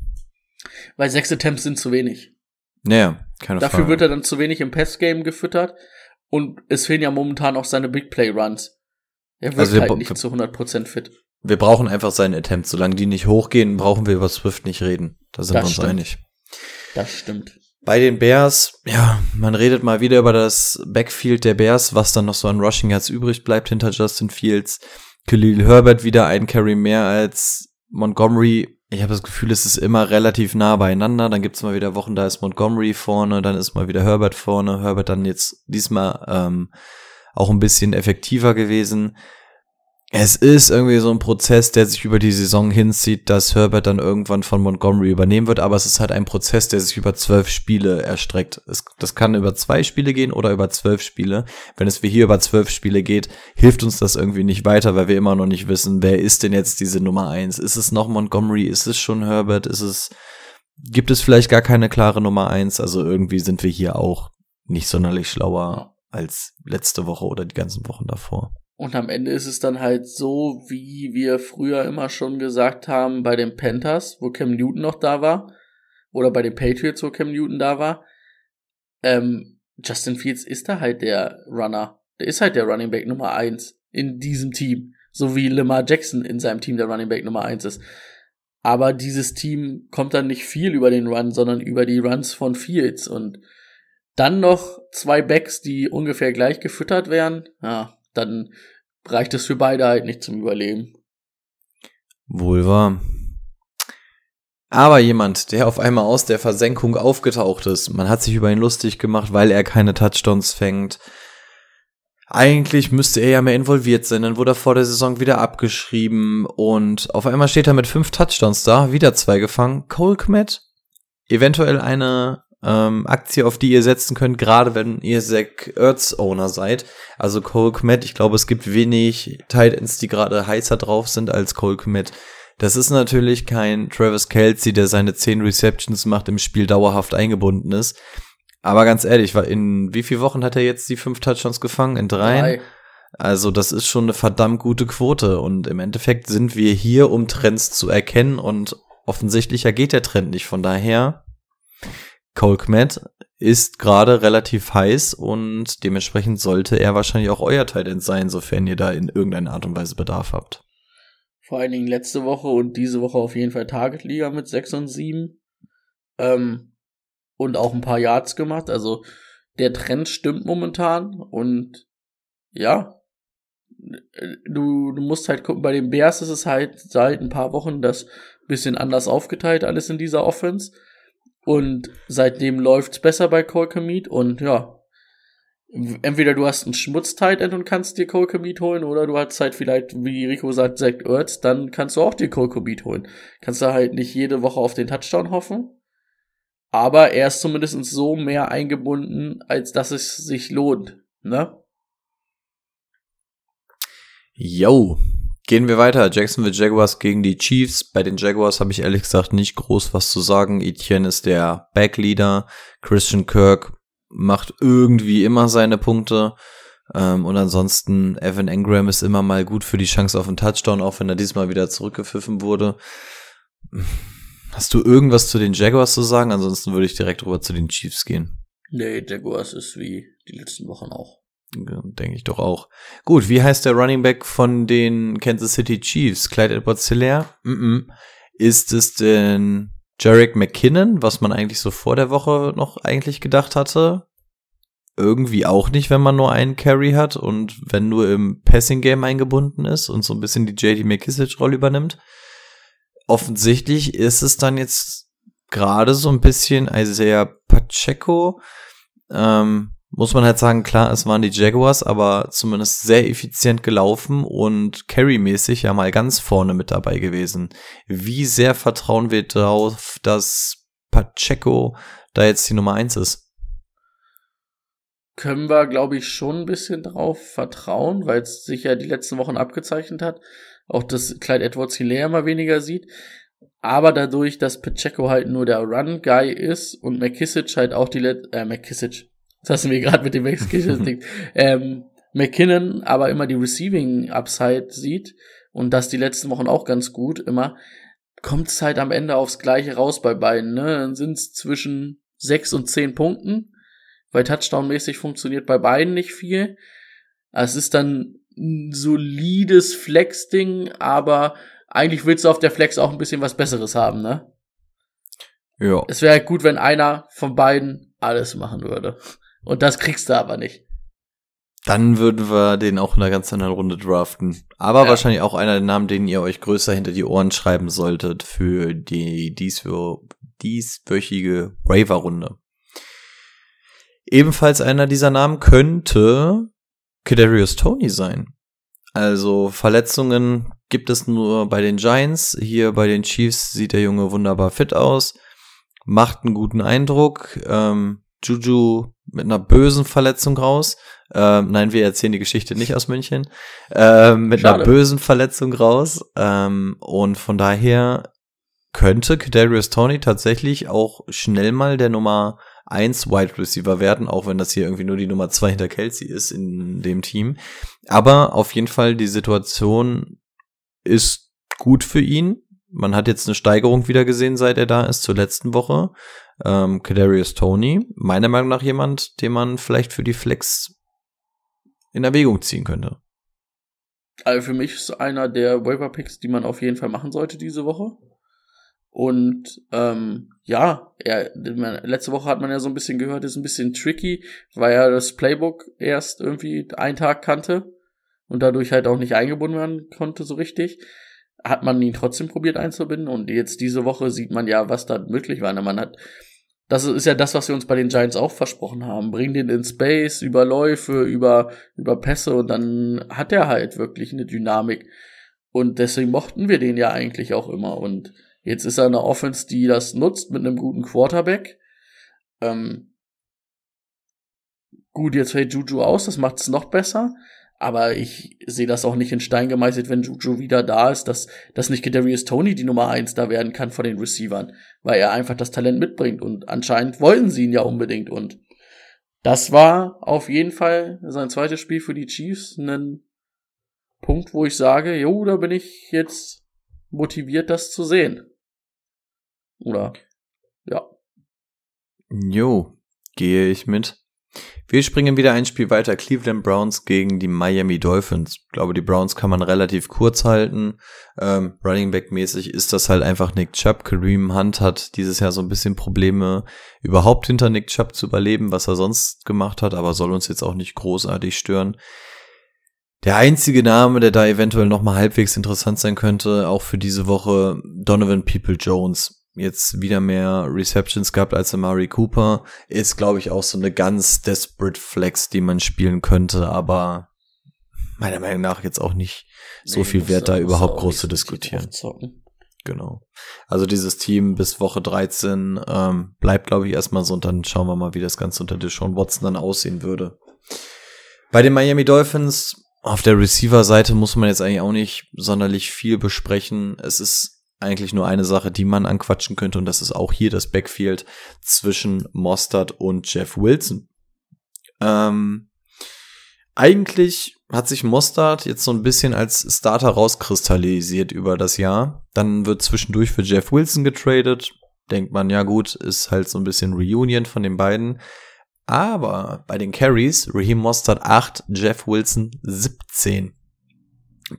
Weil sechs Attempts sind zu wenig. Naja, keine Dafür Frage. wird er dann zu wenig im Passgame gefüttert und es fehlen ja momentan auch seine Big Play Runs. Er wird also halt nicht zu 100% fit. Wir brauchen einfach seine Attempts. Solange die nicht hochgehen, brauchen wir über Swift nicht reden. Da sind das wir uns stimmt. einig. Das stimmt. Bei den Bears, ja, man redet mal wieder über das Backfield der Bears, was dann noch so an Rushing Yards übrig bleibt hinter Justin Fields. Khalil Herbert wieder ein Carry mehr als Montgomery. Ich habe das Gefühl, es ist immer relativ nah beieinander. Dann gibt's mal wieder Wochen, da ist Montgomery vorne, dann ist mal wieder Herbert vorne. Herbert dann jetzt diesmal ähm, auch ein bisschen effektiver gewesen es ist irgendwie so ein Prozess, der sich über die Saison hinzieht, dass Herbert dann irgendwann von Montgomery übernehmen wird, aber es ist halt ein Prozess, der sich über zwölf Spiele erstreckt. Es, das kann über zwei Spiele gehen oder über zwölf Spiele. Wenn es wie hier über zwölf Spiele geht, hilft uns das irgendwie nicht weiter, weil wir immer noch nicht wissen, wer ist denn jetzt diese Nummer eins? Ist es noch Montgomery? Ist es schon Herbert? Ist es, gibt es vielleicht gar keine klare Nummer eins? Also irgendwie sind wir hier auch nicht sonderlich schlauer als letzte Woche oder die ganzen Wochen davor. Und am Ende ist es dann halt so, wie wir früher immer schon gesagt haben bei den Panthers, wo Cam Newton noch da war, oder bei den Patriots, wo Cam Newton da war. Ähm, Justin Fields ist da halt der Runner. Der ist halt der Running Back Nummer eins in diesem Team. So wie Lamar Jackson in seinem Team der Running Back Nummer eins ist. Aber dieses Team kommt dann nicht viel über den Run, sondern über die Runs von Fields. Und dann noch zwei Backs, die ungefähr gleich gefüttert werden. Ja, dann reicht es für beide halt nicht zum Überleben. Wohl wahr. Aber jemand, der auf einmal aus der Versenkung aufgetaucht ist, man hat sich über ihn lustig gemacht, weil er keine Touchdowns fängt. Eigentlich müsste er ja mehr involviert sein, dann wurde er vor der Saison wieder abgeschrieben und auf einmal steht er mit fünf Touchdowns da, wieder zwei gefangen. Cole Kmet, eventuell eine ähm, Aktie, auf die ihr setzen könnt, gerade wenn ihr Zach Ertz Owner seid. Also Cole Kmet, ich glaube, es gibt wenig Tight Ends, die gerade heißer drauf sind als Cole Kmet. Das ist natürlich kein Travis Kelsey, der seine 10 Receptions macht, im Spiel dauerhaft eingebunden ist. Aber ganz ehrlich, in wie vielen Wochen hat er jetzt die fünf Touchdowns gefangen? In dreien? Drei. Also das ist schon eine verdammt gute Quote und im Endeffekt sind wir hier, um Trends zu erkennen und offensichtlicher geht der Trend nicht. Von daher, Cole Kmet ist gerade relativ heiß und dementsprechend sollte er wahrscheinlich auch euer Talent sein, sofern ihr da in irgendeiner Art und Weise Bedarf habt. Vor allen Dingen letzte Woche und diese Woche auf jeden Fall Target Liga mit 6 und 7. Ähm, und auch ein paar Yards gemacht. Also der Trend stimmt momentan und ja, du, du musst halt gucken, bei den Bears ist es halt seit ein paar Wochen das bisschen anders aufgeteilt, alles in dieser Offense. Und seitdem läuft's besser bei Komet und ja, entweder du hast einen schmutz end und kannst dir Komet holen oder du hast halt vielleicht, wie Rico sagt, Zach Ertz, dann kannst du auch dir Komet holen. Kannst du halt nicht jede Woche auf den Touchdown hoffen. Aber er ist zumindest so mehr eingebunden, als dass es sich lohnt, ne? Yo, gehen wir weiter. Jacksonville Jaguars gegen die Chiefs. Bei den Jaguars habe ich ehrlich gesagt nicht groß was zu sagen. Etienne ist der Backleader. Christian Kirk macht irgendwie immer seine Punkte. Ähm, und ansonsten, Evan Engram ist immer mal gut für die Chance auf einen Touchdown, auch wenn er diesmal wieder zurückgepfiffen wurde. Hast du irgendwas zu den Jaguars zu sagen? Ansonsten würde ich direkt rüber zu den Chiefs gehen. Nee, Jaguars ist wie die letzten Wochen auch. Denke ich doch auch. Gut, wie heißt der Running Back von den Kansas City Chiefs? Clyde Edwards Hilaire? Mm -mm. Ist es denn Jarek McKinnon, was man eigentlich so vor der Woche noch eigentlich gedacht hatte? Irgendwie auch nicht, wenn man nur einen Carry hat und wenn nur im Passing Game eingebunden ist und so ein bisschen die JD McKissick Rolle übernimmt. Offensichtlich ist es dann jetzt gerade so ein bisschen Isaiah Pacheco, ähm, muss man halt sagen, klar, es waren die Jaguars, aber zumindest sehr effizient gelaufen und Carry-mäßig ja mal ganz vorne mit dabei gewesen. Wie sehr vertrauen wir darauf, dass Pacheco da jetzt die Nummer eins ist? Können wir, glaube ich, schon ein bisschen drauf vertrauen, weil es sich ja die letzten Wochen abgezeichnet hat. Auch dass Clyde Edwards Hilaire mal weniger sieht. Aber dadurch, dass Pacheco halt nur der Run-Guy ist und McKissick halt auch die, Let äh, McKissick, das hast du mir gerade mit dem Ding. ähm, McKinnon aber immer die Receiving Upside sieht und das die letzten Wochen auch ganz gut immer, kommt es halt am Ende aufs Gleiche raus bei beiden. Ne? Dann sind es zwischen sechs und zehn Punkten, weil Touchdown-mäßig funktioniert bei beiden nicht viel. Es ist dann ein solides Flex-Ding, aber eigentlich willst du auf der Flex auch ein bisschen was Besseres haben, ne? Ja. Es wäre halt gut, wenn einer von beiden alles machen würde. Und das kriegst du aber nicht. Dann würden wir den auch in einer ganz anderen Runde draften. Aber ja. wahrscheinlich auch einer der Namen, den ihr euch größer hinter die Ohren schreiben solltet für die dieswöchige Waiver-Runde. Ebenfalls einer dieser Namen könnte Kadarius Tony sein. Also Verletzungen gibt es nur bei den Giants. Hier bei den Chiefs sieht der Junge wunderbar fit aus, macht einen guten Eindruck. Ähm, Juju mit einer bösen Verletzung raus. Ähm, nein, wir erzählen die Geschichte nicht aus München. Ähm, mit Schade. einer bösen Verletzung raus. Ähm, und von daher könnte Kadarius Tony tatsächlich auch schnell mal der Nummer 1 Wide Receiver werden, auch wenn das hier irgendwie nur die Nummer 2 hinter Kelsey ist in dem Team. Aber auf jeden Fall die Situation ist gut für ihn. Man hat jetzt eine Steigerung wieder gesehen, seit er da ist, zur letzten Woche ähm, Kadarius Tony, meiner Meinung nach jemand, den man vielleicht für die Flex in Erwägung ziehen könnte. Also für mich ist einer der Waiver Picks, die man auf jeden Fall machen sollte diese Woche. Und ähm, ja, er, letzte Woche hat man ja so ein bisschen gehört, ist ein bisschen tricky, weil er das Playbook erst irgendwie einen Tag kannte und dadurch halt auch nicht eingebunden werden konnte so richtig. Hat man ihn trotzdem probiert einzubinden und jetzt diese Woche sieht man ja, was da möglich war. Man hat das ist ja das, was wir uns bei den Giants auch versprochen haben. Bring den in Space, über Läufe, über, über Pässe und dann hat er halt wirklich eine Dynamik. Und deswegen mochten wir den ja eigentlich auch immer. Und jetzt ist er eine Offense, die das nutzt mit einem guten Quarterback. Ähm, gut, jetzt fällt Juju aus, das macht es noch besser. Aber ich sehe das auch nicht in Stein gemeißelt, wenn Juju wieder da ist, dass, dass nicht Kadarius Tony die Nummer eins da werden kann von den Receivern, weil er einfach das Talent mitbringt und anscheinend wollten sie ihn ja unbedingt und das war auf jeden Fall sein zweites Spiel für die Chiefs ein Punkt, wo ich sage, jo, da bin ich jetzt motiviert, das zu sehen. Oder, ja. Jo, gehe ich mit. Wir springen wieder ein Spiel weiter. Cleveland Browns gegen die Miami Dolphins. Ich glaube, die Browns kann man relativ kurz halten. Ähm, Running Back mäßig ist das halt einfach Nick Chubb. Kareem Hunt hat dieses Jahr so ein bisschen Probleme, überhaupt hinter Nick Chubb zu überleben, was er sonst gemacht hat, aber soll uns jetzt auch nicht großartig stören. Der einzige Name, der da eventuell noch mal halbwegs interessant sein könnte, auch für diese Woche, Donovan People Jones jetzt wieder mehr Receptions gehabt als Amari Cooper. Ist, glaube ich, auch so eine ganz desperate Flex, die man spielen könnte, aber meiner Meinung nach jetzt auch nicht so nee, viel wert, da überhaupt groß zu diskutieren. Genau. Also dieses Team bis Woche 13 ähm, bleibt, glaube ich, erstmal so und dann schauen wir mal, wie das Ganze unter Deshaun Watson dann aussehen würde. Bei den Miami Dolphins auf der Receiver-Seite muss man jetzt eigentlich auch nicht sonderlich viel besprechen. Es ist eigentlich nur eine Sache, die man anquatschen könnte, und das ist auch hier das Backfield zwischen Mostard und Jeff Wilson. Ähm, eigentlich hat sich Mostard jetzt so ein bisschen als Starter rauskristallisiert über das Jahr. Dann wird zwischendurch für Jeff Wilson getradet. Denkt man, ja gut, ist halt so ein bisschen Reunion von den beiden. Aber bei den Carries, Raheem Mostard 8, Jeff Wilson 17.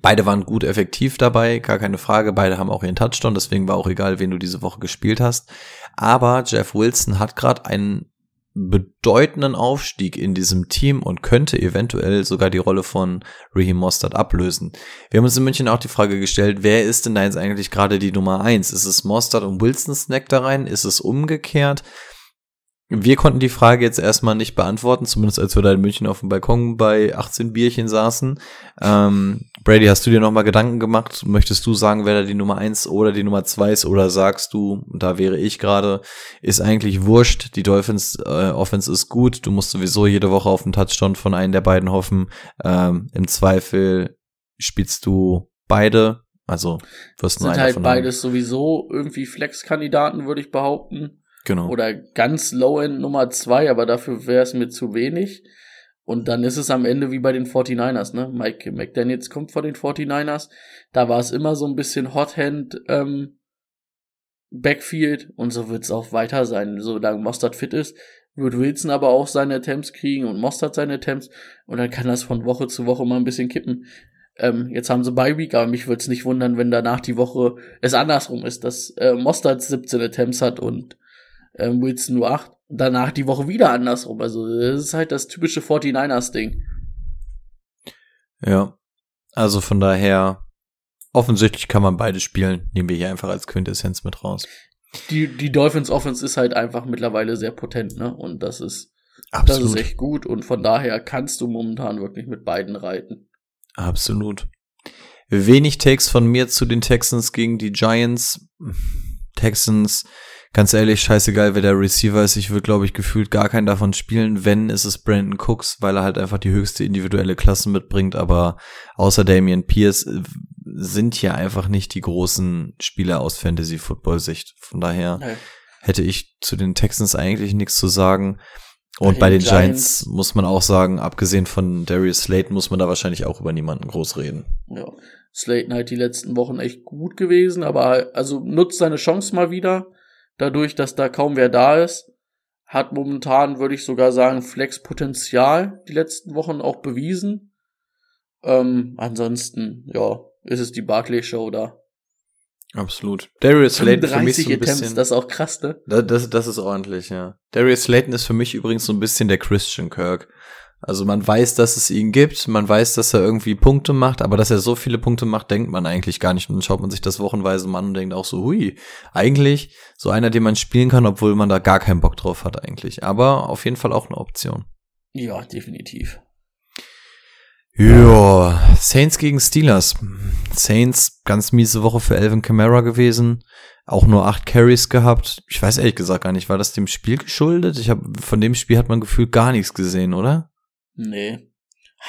Beide waren gut effektiv dabei, gar keine Frage. Beide haben auch ihren Touchdown, deswegen war auch egal, wen du diese Woche gespielt hast. Aber Jeff Wilson hat gerade einen bedeutenden Aufstieg in diesem Team und könnte eventuell sogar die Rolle von Raheem Mostert ablösen. Wir haben uns in München auch die Frage gestellt, wer ist denn da jetzt eigentlich gerade die Nummer eins? Ist es Mostert und Wilson Snack da rein? Ist es umgekehrt? Wir konnten die Frage jetzt erstmal nicht beantworten, zumindest als wir da in München auf dem Balkon bei 18 Bierchen saßen. Ähm, Brady, hast du dir nochmal Gedanken gemacht? Möchtest du sagen, wer da die Nummer eins oder die Nummer zwei ist? Oder sagst du, da wäre ich gerade, ist eigentlich wurscht, die Dolphins äh, Offense ist gut, du musst sowieso jede Woche auf den Touchdown von einem der beiden hoffen. Ähm, Im Zweifel spielst du beide, also wirst du Sind halt beides sowieso irgendwie Flex-Kandidaten, würde ich behaupten. Genau. Oder ganz Low-End Nummer zwei, aber dafür wäre es mir zu wenig. Und dann ist es am Ende wie bei den 49ers, ne? Mike McDaniels kommt vor den 49ers. Da war es immer so ein bisschen Hothand ähm, Backfield und so wird es auch weiter sein. Solange Mostert fit ist, wird Wilson aber auch seine Attempts kriegen und Mostert seine Attempts und dann kann das von Woche zu Woche mal ein bisschen kippen. Ähm, jetzt haben sie Bye Week, aber mich würde es nicht wundern, wenn danach die Woche es andersrum ist, dass äh, Mostert 17 Attempts hat und ähm, Wilson nur 8. Danach die Woche wieder andersrum. Also, das ist halt das typische 49ers-Ding. Ja. Also von daher, offensichtlich kann man beide spielen. Nehmen wir hier einfach als Quintessenz mit raus. Die, die Dolphins Offense ist halt einfach mittlerweile sehr potent, ne? Und das ist, Absolut. das ist echt gut. Und von daher kannst du momentan wirklich mit beiden reiten. Absolut. Wenig Takes von mir zu den Texans gegen die Giants. Texans ganz ehrlich, scheißegal, wer der Receiver ist. Ich würde, glaube ich, gefühlt gar keinen davon spielen. Wenn, ist es Brandon Cooks, weil er halt einfach die höchste individuelle Klasse mitbringt. Aber außer Damian Pierce äh, sind hier einfach nicht die großen Spieler aus Fantasy-Football-Sicht. Von daher Nein. hätte ich zu den Texans eigentlich nichts zu sagen. Und bei, den Giants, Giants, muss man auch sagen, abgesehen von Darius Slayton, muss man da wahrscheinlich auch über niemanden groß reden. Ja, Slayton halt die letzten Wochen echt gut gewesen, aber also nutzt seine Chance mal wieder dadurch, dass da kaum wer da ist. Hat momentan, würde ich sogar sagen, Flex-Potenzial die letzten Wochen auch bewiesen. Ähm, ansonsten, ja, ist es die Barclay-Show da. Absolut. Darius Slayton für mich so ein Attempts, bisschen. Das ist auch krass, ne? Das, das ist ordentlich, ja. Darius Slayton ist für mich übrigens so ein bisschen der Christian Kirk. Also man weiß, dass es ihn gibt, man weiß, dass er irgendwie Punkte macht, aber dass er so viele Punkte macht, denkt man eigentlich gar nicht. Und dann schaut man sich das wochenweise mal an und denkt auch so, hui, eigentlich so einer, den man spielen kann, obwohl man da gar keinen Bock drauf hat eigentlich. Aber auf jeden Fall auch eine Option. Ja, definitiv. Ja, Saints gegen Steelers. Saints, ganz miese Woche für Elvin Kamara gewesen. Auch nur acht Carries gehabt. Ich weiß ehrlich gesagt gar nicht, war das dem Spiel geschuldet? Ich habe von dem Spiel hat man gefühlt gar nichts gesehen, oder? Nee.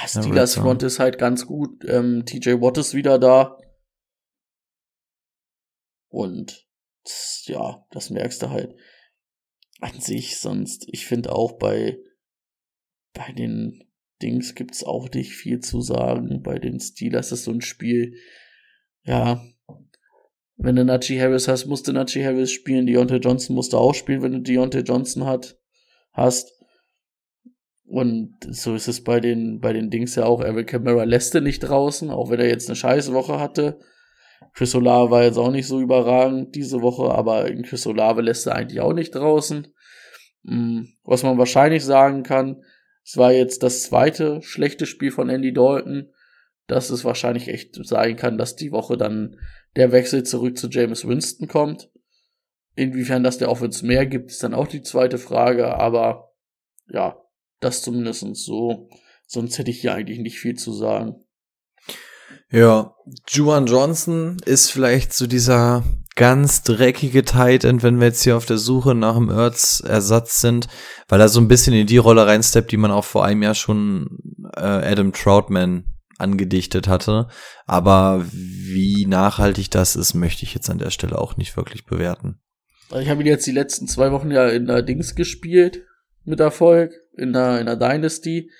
Steelers Front ist halt ganz gut. Ähm, TJ Watt ist wieder da. Und ja, das merkst du halt an sich sonst. Ich finde auch bei, bei den Dings gibt's auch nicht viel zu sagen. Bei den Steelers ist so ein Spiel, ja, wenn du Najee Harris hast, musste Najee Harris spielen. Deontay Johnson musste auch spielen, wenn du Deontay Johnson hat, hast. Und so ist es bei den, bei den Dings ja auch. Eric Kamara lässt nicht draußen, auch wenn er jetzt eine scheiß Woche hatte. Chris Olave war jetzt auch nicht so überragend diese Woche, aber Chris Olave lässt er eigentlich auch nicht draußen. Mm, was man wahrscheinlich sagen kann, es war jetzt das zweite schlechte Spiel von Andy Dalton, dass es wahrscheinlich echt sein kann, dass die Woche dann der Wechsel zurück zu James Winston kommt. Inwiefern das der Offense mehr gibt, ist dann auch die zweite Frage, aber ja, das zumindest so. Sonst hätte ich hier eigentlich nicht viel zu sagen. Ja, Juan Johnson ist vielleicht so dieser ganz dreckige Tight End, wenn wir jetzt hier auf der Suche nach einem Ertz-Ersatz sind, weil er so ein bisschen in die Rolle reinsteppt, die man auch vor einem Jahr schon äh, Adam Troutman angedichtet hatte. Aber wie nachhaltig das ist, möchte ich jetzt an der Stelle auch nicht wirklich bewerten. Ich habe ihn jetzt die letzten zwei Wochen ja in der Dings gespielt mit Erfolg, in der, in der Dynasty.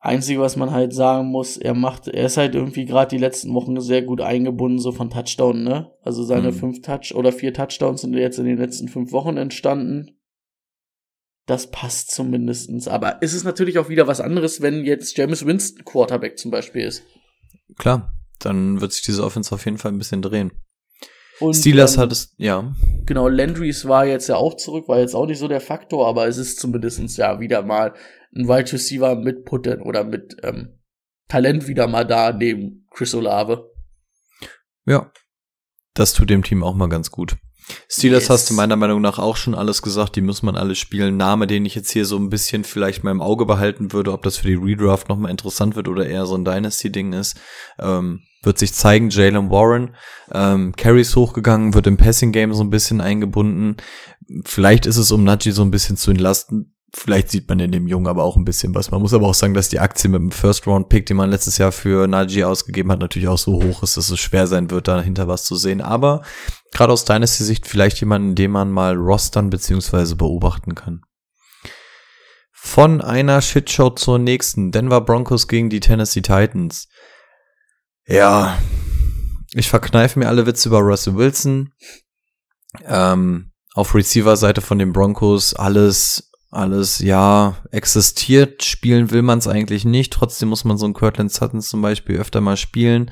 Einzige, was man halt sagen muss, er macht, er ist halt irgendwie gerade die letzten Wochen sehr gut eingebunden, so von Touchdown, ne? Also seine mhm. fünf Touch oder vier Touchdowns sind jetzt in den letzten fünf Wochen entstanden. Das passt zumindestens. Aber ist es natürlich auch wieder was anderes, wenn jetzt James Winston Quarterback zum Beispiel ist. Klar, dann wird sich diese Offense auf jeden Fall ein bisschen drehen. Und, Steelers ähm, hat es, ja. Genau, Landrys war jetzt ja auch zurück, war jetzt auch nicht so der Faktor, aber es ist zumindestens ja wieder mal ein Wide Receiver mit Putten oder mit ähm, Talent wieder mal da neben Chris Olave. Ja, das tut dem Team auch mal ganz gut. Steelers yes. hast du meiner Meinung nach auch schon alles gesagt, die muss man alle spielen. Name, den ich jetzt hier so ein bisschen vielleicht mal im Auge behalten würde, ob das für die Redraft nochmal interessant wird oder eher so ein Dynasty-Ding ist, ähm, wird sich zeigen. Jalen Warren, ähm, Carries hochgegangen, wird im Passing-Game so ein bisschen eingebunden. Vielleicht ist es, um Najee so ein bisschen zu entlasten, Vielleicht sieht man in dem Jungen aber auch ein bisschen was. Man muss aber auch sagen, dass die Aktie mit dem First-Round-Pick, den man letztes Jahr für Najee ausgegeben hat, natürlich auch so hoch ist, dass es schwer sein wird, dahinter was zu sehen. Aber gerade aus deiner Sicht vielleicht jemanden, den man mal rostern bzw. beobachten kann. Von einer Shitshow zur nächsten. Denver Broncos gegen die Tennessee Titans. Ja, ich verkneife mir alle Witze über Russell Wilson. Ähm, auf Receiver-Seite von den Broncos alles alles, ja, existiert. Spielen will man es eigentlich nicht. Trotzdem muss man so einen Cortland Sutton zum Beispiel öfter mal spielen.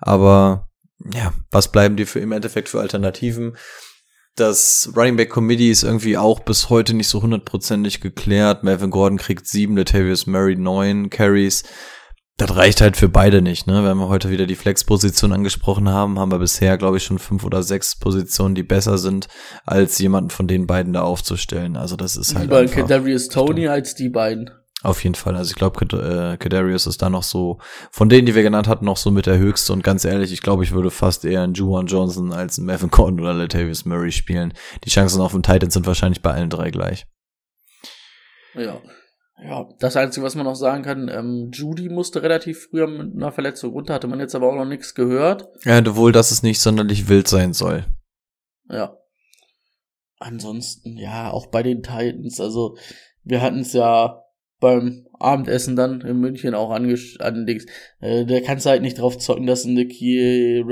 Aber ja, was bleiben dir für im Endeffekt für Alternativen? Das Running Back Committee ist irgendwie auch bis heute nicht so hundertprozentig geklärt. Melvin Gordon kriegt sieben, Latavius Murray neun Carries das reicht halt für beide nicht, ne? Wenn wir heute wieder die Flex-Position angesprochen haben, haben wir bisher, glaube ich, schon fünf oder sechs Positionen, die besser sind, als jemanden von den beiden da aufzustellen. Also das ist halt. Lieber Kadarius Tony als die beiden. Auf jeden Fall. Also ich glaube, äh, Kadarius ist da noch so, von denen, die wir genannt hatten, noch so mit der höchste. Und ganz ehrlich, ich glaube, ich würde fast eher einen Juwan Johnson als einen Melvin Gordon oder Latavius Murray spielen. Die Chancen auf den Titans sind wahrscheinlich bei allen drei gleich. Ja. Ja, das Einzige, was man noch sagen kann, ähm, Judy musste relativ früh mit einer Verletzung runter, hatte man jetzt aber auch noch nichts gehört. Ja, wohl, dass es nicht sonderlich wild sein soll. Ja. Ansonsten, ja, auch bei den Titans, also wir hatten es ja beim Abendessen dann in München auch angelegt. Äh, der kannst du halt nicht drauf zocken, dass ein Nicky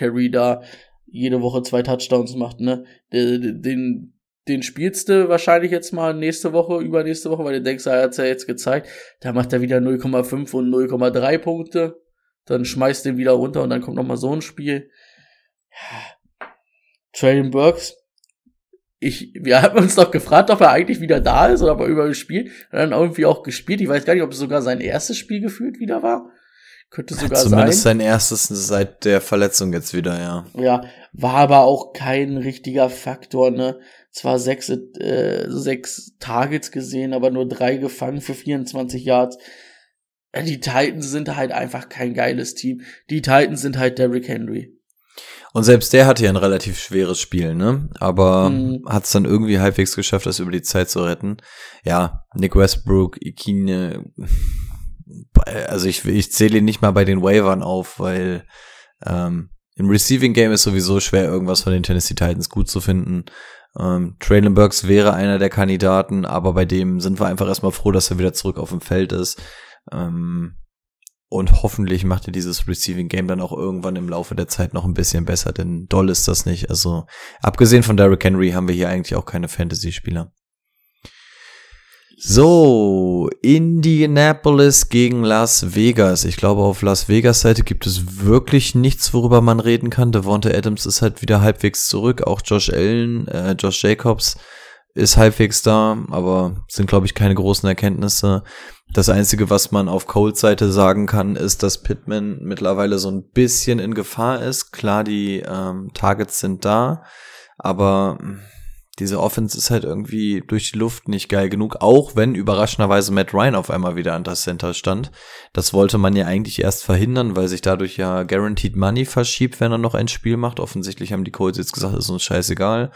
Harry da jede Woche zwei Touchdowns macht, ne? Den, den den spielst du wahrscheinlich jetzt mal nächste Woche, übernächste Woche, weil du denkst, er hat's ja jetzt gezeigt. Da macht er wieder 0,5 und 0,3 Punkte. Dann schmeißt den wieder runter und dann kommt noch mal so ein Spiel. Ja. Traylon Burks. Ich, wir haben uns doch gefragt, ob er eigentlich wieder da ist oder ob er überall spielt. Und dann irgendwie auch gespielt. Ich weiß gar nicht, ob es sogar sein erstes Spiel gefühlt wieder war. Könnte sogar ja, zumindest sein. Zumindest sein erstes seit der Verletzung jetzt wieder, ja. Ja, war aber auch kein richtiger Faktor, ne? Zwar sechs, äh, sechs Targets gesehen, aber nur drei gefangen für 24 Yards. Ja, die Titans sind halt einfach kein geiles Team. Die Titans sind halt Derrick Henry. Und selbst der hatte ja ein relativ schweres Spiel, ne? Aber Mhm. hat es dann irgendwie halbwegs geschafft, das über die Zeit zu retten. Ja, Nick Westbrook, Ikine, also ich, ich zähle ihn nicht mal bei den Waivern auf, weil ähm, im Receiving Game ist sowieso schwer, irgendwas von den Tennessee Titans gut zu finden. Ähm, Traylon Burks wäre einer der Kandidaten, aber bei dem sind wir einfach erstmal froh, dass er wieder zurück auf dem Feld ist. Ähm, und hoffentlich macht er dieses Receiving Game dann auch irgendwann im Laufe der Zeit noch ein bisschen besser, denn doll ist das nicht. Also, abgesehen von Derrick Henry haben wir hier eigentlich auch keine Fantasy-Spieler. So, Indianapolis gegen Las Vegas. Ich glaube, auf Las Vegas Seite gibt es wirklich nichts, worüber man reden kann. Devonta Adams ist halt wieder halbwegs zurück. Auch Josh Allen, äh, Josh Jacobs ist halbwegs da, aber sind, glaube ich, keine großen Erkenntnisse. Das Einzige, was man auf Colts Seite sagen kann, ist, dass Pittman mittlerweile so ein bisschen in Gefahr ist. Klar, die ähm, Targets sind da, aber diese Offense ist halt irgendwie durch die Luft nicht geil genug, auch wenn überraschenderweise Matt Ryan auf einmal wieder an das Center stand. Das wollte man ja eigentlich erst verhindern, weil sich dadurch ja Guaranteed Money verschiebt, wenn er noch ein Spiel macht. Offensichtlich haben die Colts jetzt gesagt, ist uns scheißegal.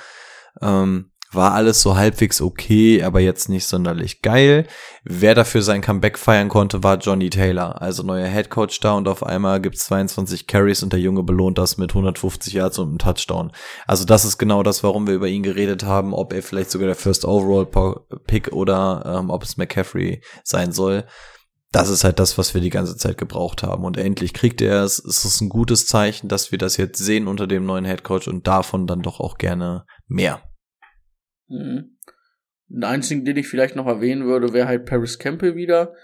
Ähm, war alles so halbwegs okay, aber jetzt nicht sonderlich geil. Wer dafür sein Comeback feiern konnte, war Johnny Taylor, also neuer Headcoach da und auf einmal gibt's 22 Carries und der Junge belohnt das mit 150 Yards und einem Touchdown. Also das ist genau das, warum wir über ihn geredet haben, ob er vielleicht sogar der First Overall Pick oder ähm, ob es McCaffrey sein soll. Das ist halt das, was wir die ganze Zeit gebraucht haben. Und endlich kriegt er es. Es ist ein gutes Zeichen, dass wir das jetzt sehen unter dem neuen Headcoach und davon dann doch auch gerne mehr. Mhm. Den einzigen, den ich vielleicht noch erwähnen würde, wäre halt Paris Campbell wieder.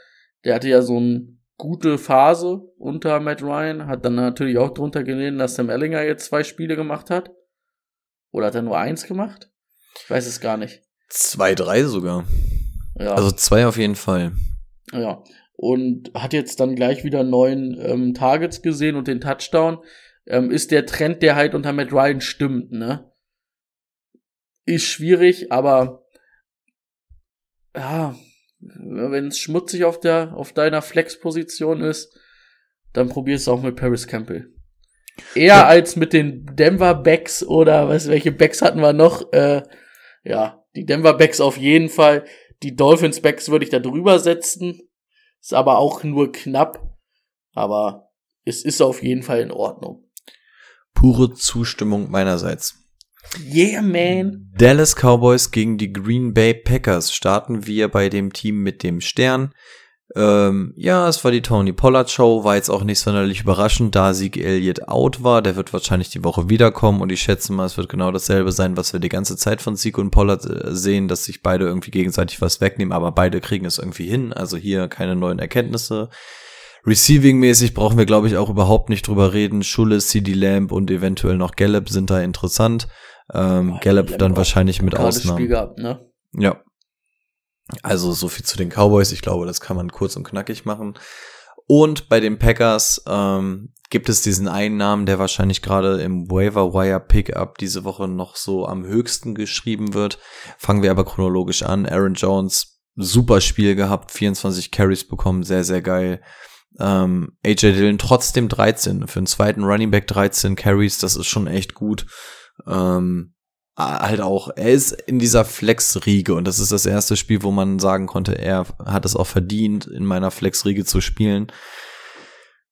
Der hatte ja so eine gute Phase unter Matt Ryan, hat dann natürlich auch drunter gelegen, dass Sam Ellinger jetzt zwei Spiele gemacht hat. Oder hat er nur eins gemacht? Ich weiß es gar nicht. Zwei, drei sogar. Ja. Also zwei auf jeden Fall. Ja. Und hat jetzt dann gleich wieder neun ähm, Targets gesehen und den Touchdown. Ähm, ist der Trend, der halt unter Matt Ryan stimmt, ne? Ist schwierig, aber ja, wenn es schmutzig auf der auf deiner Flex-Position ist, dann probier es auch mit Paris Campbell. Eher Ja. als mit den Denver Backs oder was welche Backs hatten wir noch? Äh, ja, die Denver Backs auf jeden Fall. Die Dolphins Backs würde ich da drüber setzen. Ist aber auch nur knapp. Aber es ist auf jeden Fall in Ordnung. Pure Zustimmung meinerseits. Yeah, man. Dallas Cowboys gegen die Green Bay Packers starten wir bei dem Team mit dem Stern. Ähm, ja, es war die Tony Pollard Show, war jetzt auch nicht sonderlich überraschend, da Sieg Elliott out war. Der wird wahrscheinlich die Woche wiederkommen und ich schätze mal, es wird genau dasselbe sein, was wir die ganze Zeit von Sieg und Pollard äh, sehen, dass sich beide irgendwie gegenseitig was wegnehmen, aber beide kriegen es irgendwie hin. Also hier keine neuen Erkenntnisse. Receiving-mäßig brauchen wir, glaube ich, auch überhaupt nicht drüber reden. Schulle, CD Lamb und eventuell noch Gallup sind da interessant. Ähm, Gallup dann wahrscheinlich mit Gutes Spiel gehabt, ne? Ja. Also so viel zu den Cowboys. Ich glaube, das kann man kurz und knackig machen. Und bei den Packers ähm, gibt es diesen einen Namen, der wahrscheinlich gerade im Waiver Wire Pickup diese Woche noch so am höchsten geschrieben wird. Fangen wir aber chronologisch an. Aaron Jones, super Spiel gehabt, 24 Carries bekommen, sehr, sehr geil. Ähm, AJ Dillon trotzdem 13. Für einen zweiten Running Back 13 Carries, das ist schon echt gut. Ähm, halt auch, er ist in dieser Flex-Riege und das ist das erste Spiel, wo man sagen konnte, er hat es auch verdient, in meiner Flex-Riege zu spielen.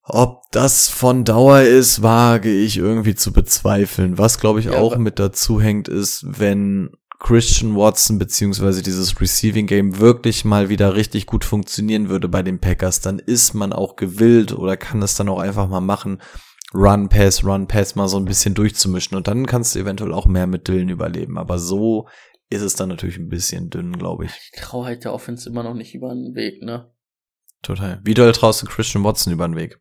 Ob das von Dauer ist, wage ich irgendwie zu bezweifeln. Was, glaube ich, Ja, auch mit dazu hängt, ist, wenn Christian Watson beziehungsweise dieses Receiving Game wirklich mal wieder richtig gut funktionieren würde bei den Packers, dann ist man auch gewillt oder kann es dann auch einfach mal machen, Run, Pass, Run, Pass mal so ein bisschen durchzumischen und dann kannst du eventuell auch mehr mit Dillen überleben. Aber so ist es dann natürlich ein bisschen dünn, glaube ich. Ich traue halt der Offense immer noch nicht über den Weg, ne? Total. Wie doll traust du Christian Watson über den Weg?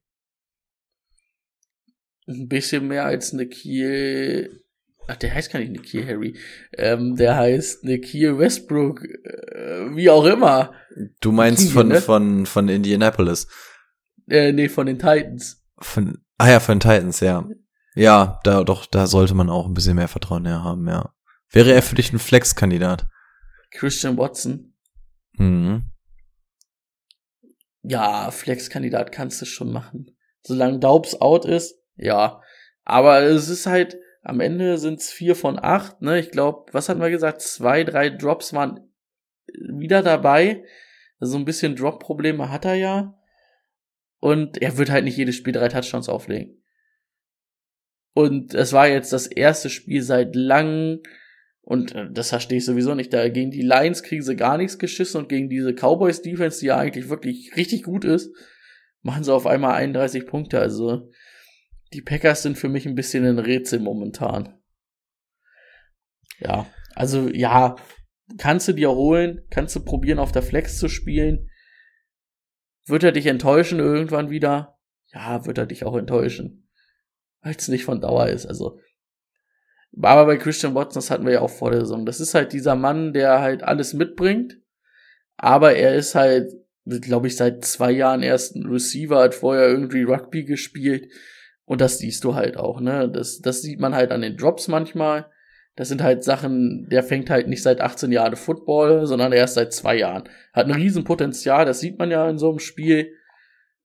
Ein bisschen mehr als Nikhil. Ach, der heißt gar nicht Nikhil Harry. Ähm, der heißt Nikhil Westbrook. Äh, wie auch immer. Du meinst Kriege, von, ne? von, von Indianapolis. Äh, nee, von den Titans. Von, ah ja, von Titans, ja. Ja, da, doch, da sollte man auch ein bisschen mehr Vertrauen her haben, ja. Wäre er für dich ein Flex-Kandidat? Christian Watson. Mhm. Ja, Flex-Kandidat kannst du schon machen. Solange Daubs out ist, ja. Aber es ist halt, am Ende sind es vier von acht, ne? Ich glaube, was hatten wir gesagt? Zwei, drei Drops waren wieder dabei. Also so ein bisschen Drop-Probleme hat er ja. Und er wird halt nicht jedes Spiel drei Touchdowns auflegen. Und es war jetzt das erste Spiel seit langem. Und äh, das verstehe ich sowieso nicht. Da gegen die Lions kriegen sie gar nichts geschissen und gegen diese Cowboys Defense, die ja eigentlich wirklich richtig gut ist, machen sie auf einmal 31 Punkte. Also die Packers sind für mich ein bisschen ein Rätsel momentan. Ja, also ja, kannst du dir holen, kannst du probieren auf der Flex zu spielen. Wird er dich enttäuschen irgendwann wieder? Ja, wird er dich auch enttäuschen. Weil es nicht von Dauer ist. Also, aber bei Christian Watson, das hatten wir ja auch vor der Saison. Das ist halt dieser Mann, der halt alles mitbringt. Aber er ist halt, glaube ich, seit zwei Jahren erst ein Receiver, hat vorher irgendwie Rugby gespielt. Und das siehst du halt auch, ne? Das, das sieht man halt an den Drops manchmal. Das sind halt Sachen, der fängt halt nicht seit 18 Jahren Football, sondern erst seit zwei Jahren. Hat ein Riesenpotenzial, das sieht man ja in so einem Spiel,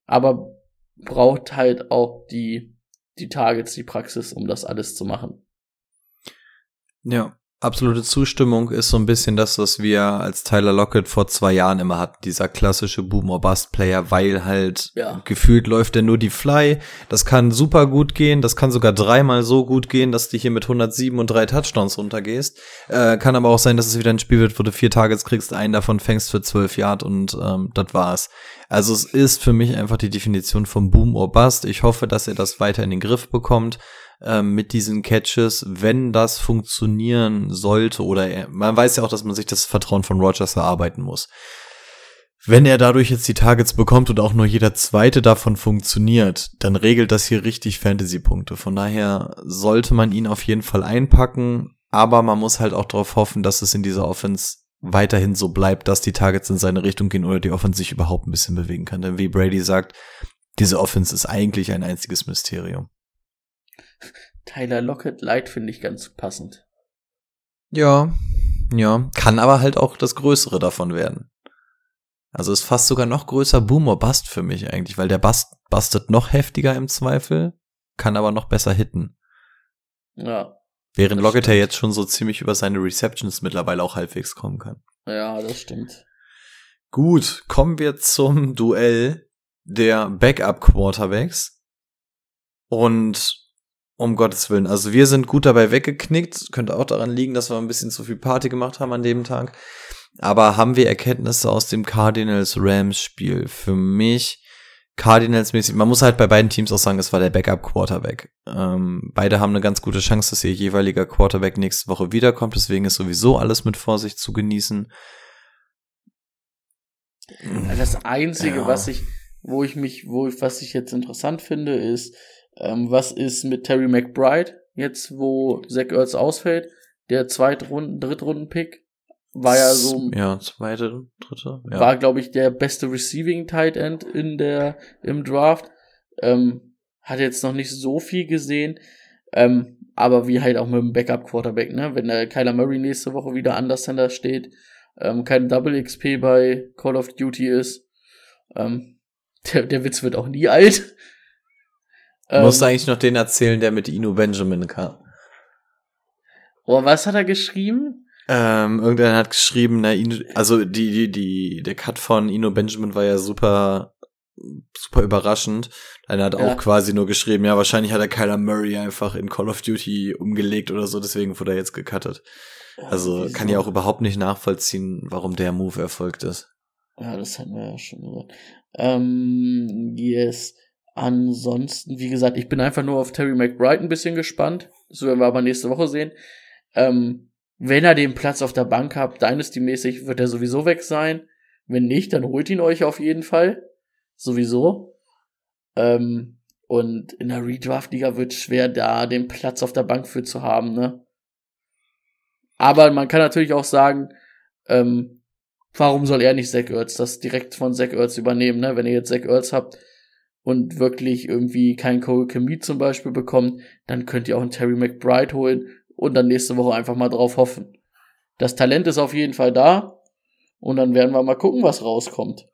aber braucht halt auch die, die Targets, die Praxis, um das alles zu machen. Ja. Absolute Zustimmung ist so ein bisschen das, was wir als Tyler Lockett vor zwei Jahren immer hatten. Dieser klassische Boom or Bust Player, weil halt ja. gefühlt läuft er nur die Fly. Das kann super gut gehen. Das kann sogar dreimal so gut gehen, dass du hier mit 107 und drei Touchdowns runtergehst. Äh, kann aber auch sein, dass es wieder ein Spiel wird, wo du vier Targets kriegst, einen davon fängst für zwölf Yard und ähm, das war's. Also es ist für mich einfach die Definition vom Boom or Bust. Ich hoffe, dass er das weiter in den Griff bekommt ähm, mit diesen Catches, wenn das funktionieren sollte oder er, man weiß ja auch, dass man sich das Vertrauen von Rogers erarbeiten muss. Wenn er dadurch jetzt die Targets bekommt und auch nur jeder zweite davon funktioniert, dann regelt das hier richtig Fantasy-Punkte. Von daher sollte man ihn auf jeden Fall einpacken, aber man muss halt auch darauf hoffen, dass es in dieser Offense weiterhin so bleibt, dass die Targets in seine Richtung gehen oder die Offense sich überhaupt ein bisschen bewegen kann. Denn wie Brady sagt, diese Offense ist eigentlich ein einziges Mysterium. Tyler Lockett Light finde ich ganz passend. Ja, ja, kann aber halt auch das Größere davon werden. Also ist fast sogar noch größer Boomer Bust für mich eigentlich, weil der Bust bustet noch heftiger im Zweifel, kann aber noch besser hitten. Ja. Während Lockett ja jetzt schon so ziemlich über seine Receptions mittlerweile auch halbwegs kommen kann. Ja, das stimmt. Gut, kommen wir zum Duell der Backup Quarterbacks. Und um Gottes Willen. Also wir sind gut dabei weggeknickt. Könnte auch daran liegen, dass wir ein bisschen zu viel Party gemacht haben an dem Tag. Aber haben wir Erkenntnisse aus dem Cardinals-Rams-Spiel? Für mich Cardinals-mäßig, man muss halt bei beiden Teams auch sagen, es war der Backup-Quarterback. Ähm, beide haben eine ganz gute Chance, dass ihr jeweiliger Quarterback nächste Woche wiederkommt. Deswegen ist sowieso alles mit Vorsicht zu genießen. Das Einzige, ja. was ich, wo ich mich, wo ich, was ich jetzt interessant finde, ist, ähm, was ist mit Terry McBride jetzt, wo Zach Ertz ausfällt? Der Zweitrunden, Drittrunden-Pick war ja so. Ja, zweite, dritte. Ja. War, glaube ich, der beste Receiving Tight End in der, im Draft. Ähm, hat jetzt noch nicht so viel gesehen. Ähm, aber wie halt auch mit dem Backup Quarterback, ne? Wenn der Kyler Murray nächste Woche wieder anders Center steht, ähm, kein Double XP bei Call of Duty ist, ähm, der, der Witz wird auch nie alt. Du ähm, musst eigentlich noch den erzählen, der mit Inu Benjamin kam. Oh, was hat er geschrieben? Ähm, irgendeiner hat geschrieben, na, Ino, also die, die, die, der Cut von Ino Benjamin war ja super, super überraschend. Einer hat ja. auch quasi nur geschrieben, ja, wahrscheinlich hat er Kyler Murray einfach in Call of Duty umgelegt oder so, deswegen wurde er jetzt gecuttet. Also Wieso? kann ja auch überhaupt nicht nachvollziehen, warum der Move erfolgt ist. Ja, das hatten wir ja schon gesagt. Ähm, yes. Ansonsten, wie gesagt, ich bin einfach nur auf Terry McBride ein bisschen gespannt. Das werden wir aber nächste Woche sehen. Ähm, wenn er den Platz auf der Bank hat, Dynasty-mäßig, wird er sowieso weg sein. Wenn nicht, dann holt ihn euch auf jeden Fall. Sowieso. Ähm, und in der Redraft-Liga wird es schwer, da den Platz auf der Bank für zu haben, ne? Aber man kann natürlich auch sagen, ähm, warum soll er nicht Zach Ertz das direkt von Zach Ertz übernehmen, ne? Wenn ihr jetzt Zach Ertz habt, und wirklich irgendwie kein Cole Chemie zum Beispiel bekommt, dann könnt ihr auch einen Terry McBride holen und dann nächste Woche einfach mal drauf hoffen. Das Talent ist auf jeden Fall da und dann werden wir mal gucken, was rauskommt.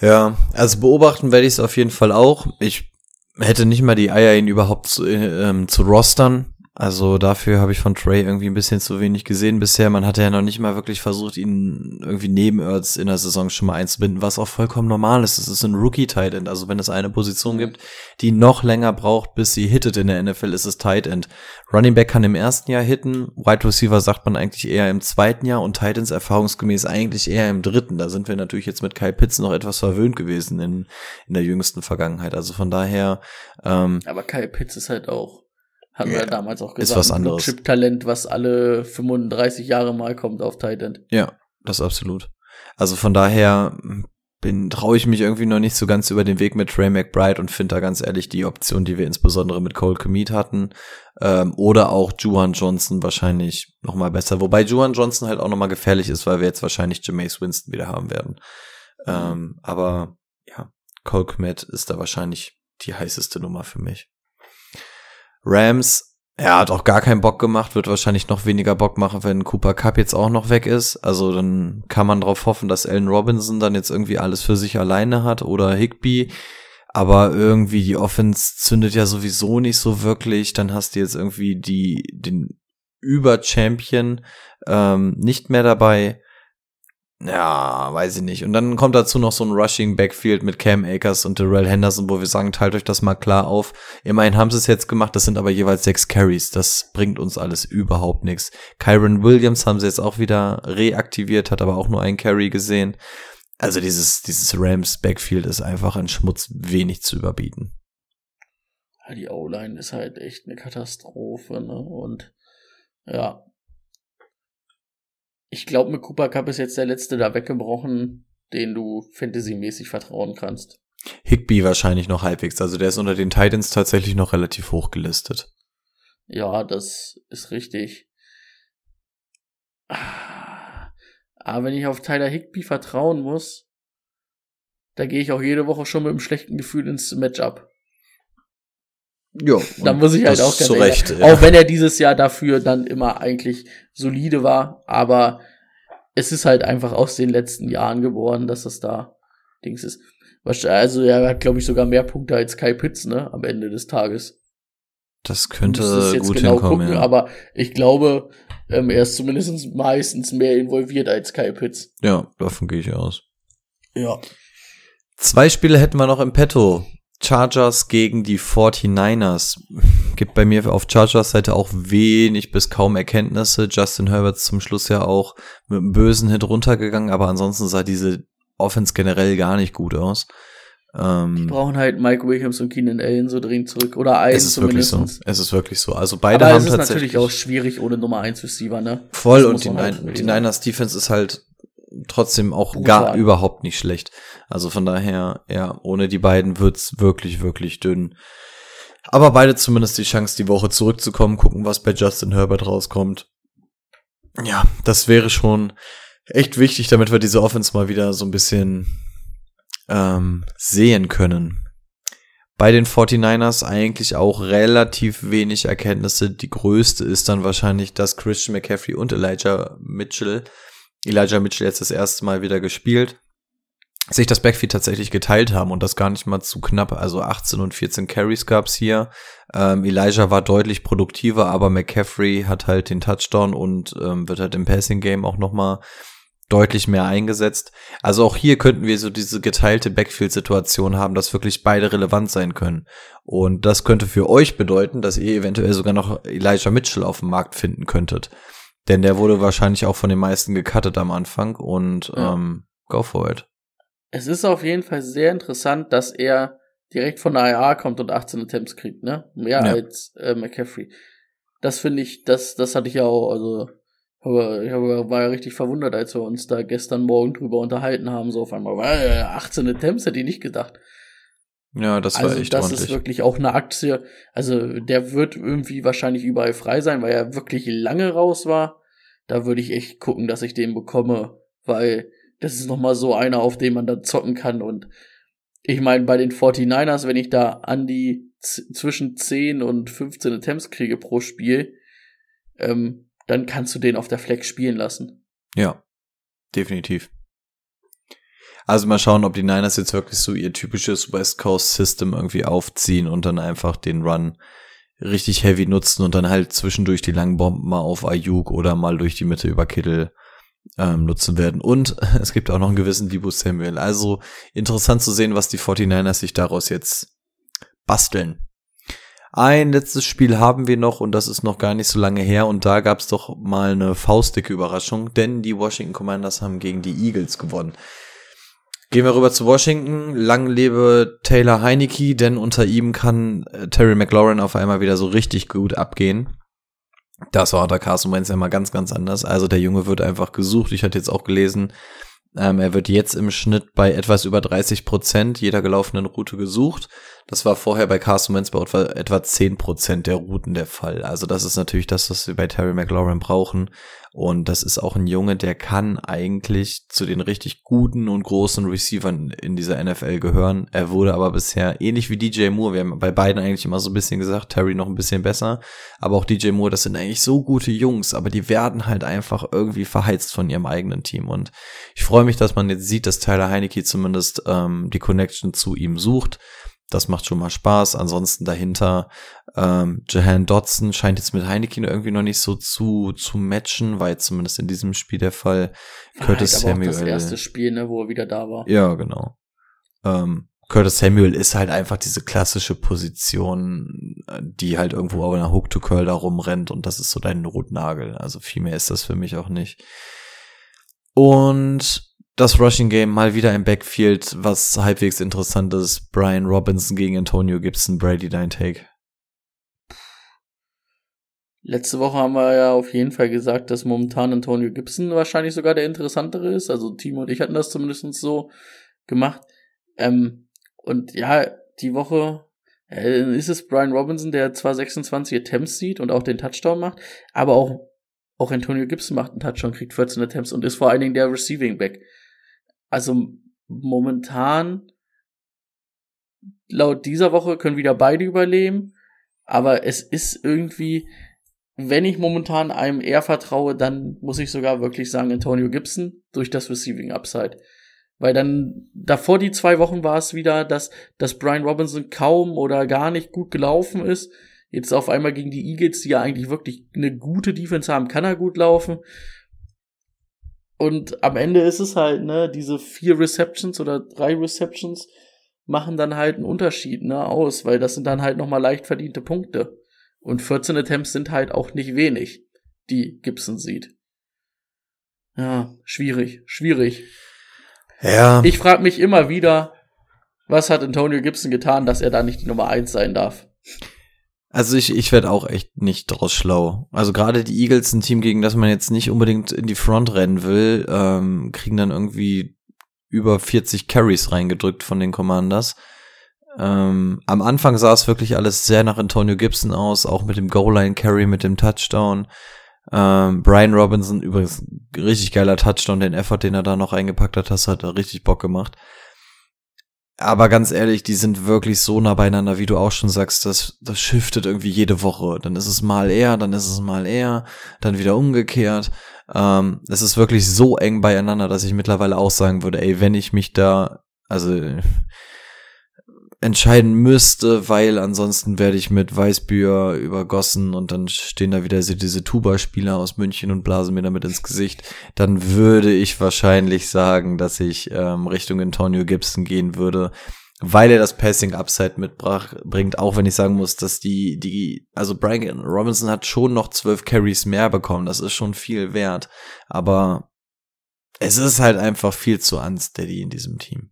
Ja, also beobachten werde ich es auf jeden Fall auch. Ich hätte nicht mal die Eier, ihn überhaupt zu, ähm, zu rostern. Also dafür habe ich von Trey irgendwie ein bisschen zu wenig gesehen bisher. Man hatte ja noch nicht mal wirklich versucht, ihn irgendwie neben Ertz in der Saison schon mal einzubinden, was auch vollkommen normal ist. Es ist ein Rookie-Tight End. Also wenn es eine Position gibt, die noch länger braucht, bis sie hittet in der NFL, ist es Tight End. Running Back kann im ersten Jahr hitten, Wide Receiver sagt man eigentlich eher im zweiten Jahr und Tight Ends erfahrungsgemäß eigentlich eher im dritten. Da sind wir natürlich jetzt mit Kyle Pitts noch etwas verwöhnt gewesen in, in der jüngsten Vergangenheit. Also von daher. Ähm, Aber Kyle Pitts ist halt auch hatten ja, wir damals auch gesagt. Ist was anderes. Chip-Talent, was alle 35 Jahre mal kommt auf Titan. Ja, das absolut. Also von daher bin traue ich mich irgendwie noch nicht so ganz über den Weg mit Trey McBride und finde da ganz ehrlich die Option, die wir insbesondere mit Cole Komet hatten, ähm, oder auch Juan Johnson wahrscheinlich noch mal besser. Wobei Juan Johnson halt auch noch mal gefährlich ist, weil wir jetzt wahrscheinlich Jameis Winston wieder haben werden. Mhm. Ähm, aber ja, Cole Komet ist da wahrscheinlich die heißeste Nummer für mich. Rams, er hat auch gar keinen Bock gemacht, wird wahrscheinlich noch weniger Bock machen, wenn Cooper Cup jetzt auch noch weg ist. Also dann kann man darauf hoffen, dass Allen Robinson dann jetzt irgendwie alles für sich alleine hat oder Higby. Aber irgendwie die Offense zündet ja sowieso nicht so wirklich. Dann hast du jetzt irgendwie die, den Über-Champion ähm, nicht mehr dabei. Ja, weiß ich nicht. Und dann kommt dazu noch so ein Rushing Backfield mit Cam Akers und Darrell Henderson, wo wir sagen, teilt euch das mal klar auf. Immerhin haben sie es jetzt gemacht, das sind aber jeweils sechs Carries. Das bringt uns alles überhaupt nichts. Kyron Williams haben sie jetzt auch wieder reaktiviert, hat aber auch nur ein Carry gesehen. Also dieses, dieses Rams Backfield ist einfach ein Schmutz wenig zu überbieten. Die O-Line ist halt echt eine Katastrophe, ne? Und ja, ich glaube, mit Cooper Cup ist jetzt der letzte da weggebrochen, den du fantasymäßig vertrauen kannst. Higby wahrscheinlich noch halbwegs. Also der ist unter den Titans tatsächlich noch relativ hoch gelistet. Ja, das ist richtig. Aber wenn ich auf Tyler Higby vertrauen muss, da gehe ich auch jede Woche schon mit einem schlechten Gefühl ins Matchup. Ja, da muss ich halt auch ganz Recht, ja. Auch wenn er dieses Jahr dafür dann immer eigentlich solide war, aber es ist halt einfach aus den letzten Jahren geworden, dass das da Dings ist. Also er hat, glaube ich, sogar mehr Punkte als Kai Pitts, ne, am Ende des Tages. Das könnte gut genau hinkommen, gucken, ja. aber ich glaube, ähm, er ist zumindest meistens mehr involviert als Kai Pitts. Ja, davon gehe ich aus. Ja. Zwei Spiele hätten wir noch im Petto. Chargers gegen die 49ers. Gibt bei mir auf Chargers Seite auch wenig bis kaum Erkenntnisse. Justin Herbert zum Schluss ja auch mit einem bösen Hit runtergegangen, aber ansonsten sah diese Offense generell gar nicht gut aus. Ähm, die brauchen halt Mike Williams und Keenan Allen so dringend zurück. Oder einen es ist zumindest. Wirklich so. Es ist wirklich so. Also beide aber haben es ist natürlich auch schwierig ohne Nummer 1 Receiver, ne? Voll und die, halt die Niners Defense ist halt trotzdem auch Brutal. gar überhaupt nicht schlecht. Also von daher, ja, ohne die beiden wird's wirklich, wirklich dünn. Aber beide zumindest die Chance, die Woche zurückzukommen, gucken, was bei Justin Herbert rauskommt. Ja, das wäre schon echt wichtig, damit wir diese Offense mal wieder so ein bisschen ähm, sehen können. Bei den 49ers eigentlich auch relativ wenig Erkenntnisse. Die größte ist dann wahrscheinlich, dass Christian McCaffrey und Elijah Mitchell Elijah Mitchell jetzt das erste Mal wieder gespielt, sich das Backfield tatsächlich geteilt haben und das gar nicht mal zu knapp. Also 18 und 14 Carries gab's hier. Ähm, Elijah war deutlich produktiver, aber McCaffrey hat halt den Touchdown und ähm, wird halt im Passing Game auch noch mal deutlich mehr eingesetzt. Also auch hier könnten wir so diese geteilte Backfield-Situation haben, dass wirklich beide relevant sein können. Und das könnte für euch bedeuten, dass ihr eventuell sogar noch Elijah Mitchell auf dem Markt finden könntet. Denn der wurde wahrscheinlich auch von den meisten gecuttet am Anfang und ja. ähm, go for it. Es ist auf jeden Fall sehr interessant, dass er direkt von der IA kommt und 18 Attempts kriegt, ne? Mehr ja. als äh, McCaffrey. Das finde ich, das, das hatte ich ja auch, also ich war ja richtig verwundert, als wir uns da gestern Morgen drüber unterhalten haben, so auf einmal, weil 18 Attempts hätte ich nicht gedacht. Ja, das war also echt das ordentlich. ist wirklich auch eine Aktie. Also der wird irgendwie wahrscheinlich überall frei sein, weil er wirklich lange raus war. Da würde ich echt gucken, dass ich den bekomme, weil das ist nochmal so einer, auf den man dann zocken kann. Und ich meine, bei den 49ers, wenn ich da an die zwischen 10 und 15 Attempts kriege pro Spiel, ähm, dann kannst du den auf der Flex spielen lassen. Ja, definitiv. Also mal schauen, ob die Niners jetzt wirklich so ihr typisches West Coast System irgendwie aufziehen und dann einfach den Run richtig heavy nutzen und dann halt zwischendurch die langen Bomben mal auf Ayuk oder mal durch die Mitte über Kittel ähm, nutzen werden. Und es gibt auch noch einen gewissen Debo Samuel. Also interessant zu sehen, was die 49ers sich daraus jetzt basteln. Ein letztes Spiel haben wir noch und das ist noch gar nicht so lange her und da gab es doch mal eine faustdicke Überraschung, denn die Washington Commanders haben gegen die Eagles gewonnen. Gehen wir rüber zu Washington. Lang lebe Taylor Heineke, denn unter ihm kann äh, Terry McLaurin auf einmal wieder so richtig gut abgehen. Das war unter Carson Wentz ja mal ganz, ganz anders. Also der Junge wird einfach gesucht. Ich hatte jetzt auch gelesen, ähm, er wird jetzt im Schnitt bei etwas über 30 Prozent jeder gelaufenen Route gesucht. Das war vorher bei Carson Wentz bei etwa, etwa 10 Prozent der Routen der Fall. Also das ist natürlich das, was wir bei Terry McLaurin brauchen. Und das ist auch ein Junge, der kann eigentlich zu den richtig guten und großen Receivern in dieser NFL gehören. Er wurde aber bisher ähnlich wie DJ Moore. Wir haben bei beiden eigentlich immer so ein bisschen gesagt, Terry noch ein bisschen besser. Aber auch DJ Moore, das sind eigentlich so gute Jungs, aber die werden halt einfach irgendwie verheizt von ihrem eigenen Team. Und ich freue mich, dass man jetzt sieht, dass Tyler Heineke zumindest ähm, die Connection zu ihm sucht. Das macht schon mal Spaß. Ansonsten dahinter ähm, Jahan Dodson scheint jetzt mit Heineken irgendwie noch nicht so zu zu matchen, jetzt zumindest in diesem Spiel der Fall. Curtis halt Samuel. das erste Spiel, ne, wo er wieder da war. Ja, genau. Ähm, Curtis Samuel ist halt einfach diese klassische Position, die halt irgendwo auf einer Hook to Curl da rumrennt und das ist so dein Notnagel. Also viel mehr ist das für mich auch nicht. Und das Rushing Game mal wieder im Backfield, was halbwegs interessant ist. Brian Robinson gegen Antonio Gibson, Brady, dein Take. Letzte Woche haben wir ja auf jeden Fall gesagt, dass momentan Antonio Gibson wahrscheinlich sogar der interessantere ist. Also Timo und ich hatten das zumindest so gemacht. Ähm, und ja, die Woche äh, ist es Brian Robinson, der zwar 26 Attempts sieht und auch den Touchdown macht, aber auch, auch Antonio Gibson macht einen Touchdown, kriegt 14 Attempts und ist vor allen Dingen der Receiving Back also momentan laut dieser Woche können wieder beide überleben, aber es ist irgendwie, wenn ich momentan einem eher vertraue, dann muss ich sogar wirklich sagen Antonio Gibson durch das Receiving Upside. Weil dann davor die zwei Wochen war es wieder, dass, dass Brian Robinson kaum oder gar nicht gut gelaufen ist. Jetzt auf einmal gegen die Eagles, die ja eigentlich wirklich eine gute Defense haben, kann er gut laufen. Und am Ende ist es halt, ne, diese vier Receptions oder drei Receptions machen dann halt einen Unterschied, ne, aus, weil das sind dann halt nochmal leicht verdiente Punkte. Und 14 Attempts sind halt auch nicht wenig, die Gibson sieht. Ja, schwierig, schwierig. Ja. Ich frage mich immer wieder, was hat Antonio Gibson getan, dass er da nicht die Nummer eins sein darf? Also ich, ich werde auch echt nicht draus schlau. Also gerade die Eagles, ein Team, gegen das man jetzt nicht unbedingt in die Front rennen will, ähm, kriegen dann irgendwie über 40 Carries reingedrückt von den Commanders. Ähm, am Anfang sah es wirklich alles sehr nach Antonio Gibson aus, auch mit dem Goal-Line-Carry, mit dem Touchdown. Ähm, Brian Robinson, übrigens richtig geiler Touchdown, den Effort, den er da noch eingepackt hat, das hat er richtig Bock gemacht. Aber ganz ehrlich, die sind wirklich so nah beieinander, wie du auch schon sagst, das, das shiftet irgendwie jede Woche. Dann ist es mal er, dann ist es mal er, dann wieder umgekehrt. Ähm, es ist wirklich so eng beieinander, dass ich mittlerweile auch sagen würde, ey, wenn ich mich da, also entscheiden müsste, weil ansonsten werde ich mit Weißbier übergossen und dann stehen da wieder diese Tuba-Spieler aus München und blasen mir damit ins Gesicht, dann würde ich wahrscheinlich sagen, dass ich ähm, Richtung Antonio Gibson gehen würde, weil er das Passing Upside mitbringt, auch wenn ich sagen muss, dass die, die, also Brian Robinson hat schon noch zwölf Carries mehr bekommen, das ist schon viel wert, aber es ist halt einfach viel zu unsteady in diesem Team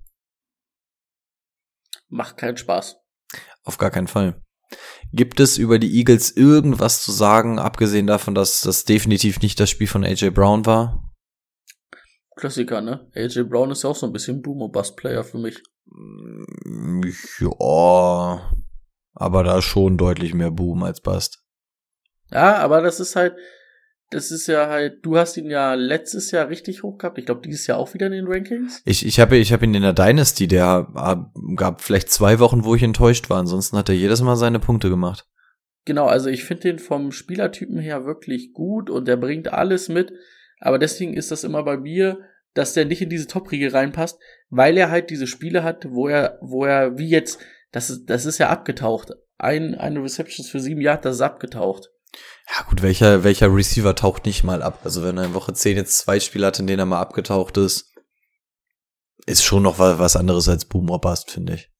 macht keinen Spaß. Auf gar keinen Fall. Gibt es über die Eagles irgendwas zu sagen, abgesehen davon, dass das definitiv nicht das Spiel von AJ Brown war? Klassiker, ne? AJ Brown ist ja auch so ein bisschen Boomer-Bust-Player für mich. Mm, ja, aber da schon deutlich mehr Boom als Bust. Ja, aber das ist halt, das ist ja halt, du hast ihn ja letztes Jahr richtig hoch gehabt. Ich glaube, dieses Jahr auch wieder in den Rankings. Ich, ich habe ich hab ihn in der Dynasty, der gab vielleicht zwei Wochen, wo ich enttäuscht war. Ansonsten hat er jedes Mal seine Punkte gemacht. Genau, also ich finde den vom Spielertypen her wirklich gut und der bringt alles mit. Aber deswegen ist das immer bei mir, dass der nicht in diese Top-Riege reinpasst, weil er halt diese Spiele hat, wo er, wo er, wie jetzt, das ist, das ist ja abgetaucht. Ein, eine Receptions für sieben Jahre, das ist abgetaucht. Ja gut, welcher, welcher Receiver taucht nicht mal ab? Also wenn er in Woche 10 jetzt zwei Spiele hat, in denen er mal abgetaucht ist, ist schon noch was anderes als Boom or Bust, finde ich.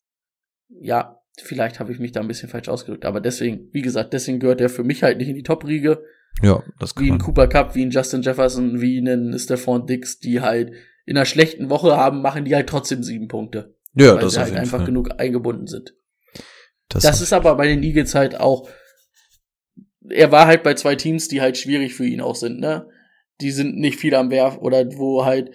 Ja, vielleicht habe ich mich da ein bisschen falsch ausgedrückt, aber deswegen, wie gesagt, deswegen gehört er für mich halt nicht in die Top-Riege. Ja, das kann Wie ein. Cooper Cup, wie ein Justin Jefferson, wie ein Stephon Dix, die halt in einer schlechten Woche haben, machen die halt trotzdem sieben Punkte. Ja, weil das sie halt einfach Fall. genug eingebunden sind. Das, Das ist aber bei den Eagles halt auch, er war halt bei zwei Teams, die halt schwierig für ihn auch sind, ne? Die sind nicht viel am Werf oder wo halt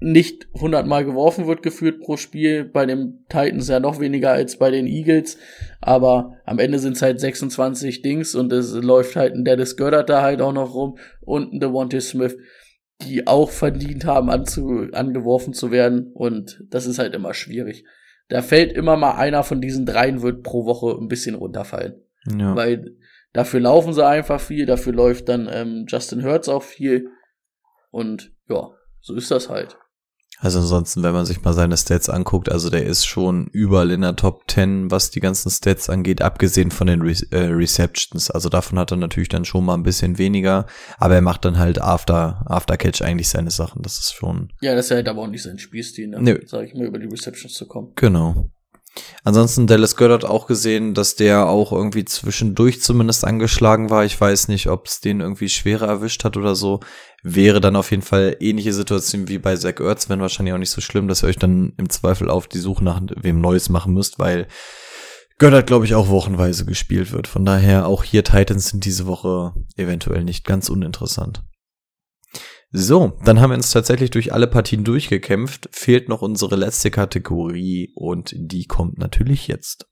nicht hundertmal geworfen wird geführt pro Spiel. Bei den Titans ja noch weniger als bei den Eagles. Aber am Ende sind es halt 26 Dings und es läuft halt ein Dennis Goddard da halt auch noch rum und ein Devontae Smith, die auch verdient haben, anzu, angeworfen zu werden. Und das ist halt immer schwierig. Da fällt immer mal einer von diesen dreien wird pro Woche ein bisschen runterfallen. ja. Weil dafür laufen sie einfach viel, dafür läuft dann ähm, Justin Hurts auch viel. Und ja, so ist das halt. Also ansonsten, wenn man sich mal seine Stats anguckt, also der ist schon überall in der Top 10, was die ganzen Stats angeht, abgesehen von den Re äh, Receptions. Also davon hat er natürlich dann schon mal ein bisschen weniger, aber er macht dann halt after, after Catch eigentlich seine Sachen. Das ist schon, Ja, das ist halt aber auch nicht sein Spielstil, ne? Nö. Sag ich mir, über die Receptions zu kommen. genau. Ansonsten Dallas Goddard auch gesehen, dass der auch irgendwie zwischendurch zumindest angeschlagen war. Ich weiß nicht, ob es den irgendwie schwerer erwischt hat oder so. Wäre dann auf jeden Fall ähnliche Situation wie bei Zach Ertz, wenn wahrscheinlich auch nicht so schlimm, dass ihr euch dann im Zweifel auf die Suche nach wem Neues machen müsst, weil Goddard, glaube ich, auch wochenweise gespielt wird. Von daher auch hier Titans sind diese Woche eventuell nicht ganz uninteressant. So, dann haben wir uns tatsächlich durch alle Partien durchgekämpft. Fehlt noch unsere letzte Kategorie und die kommt natürlich jetzt.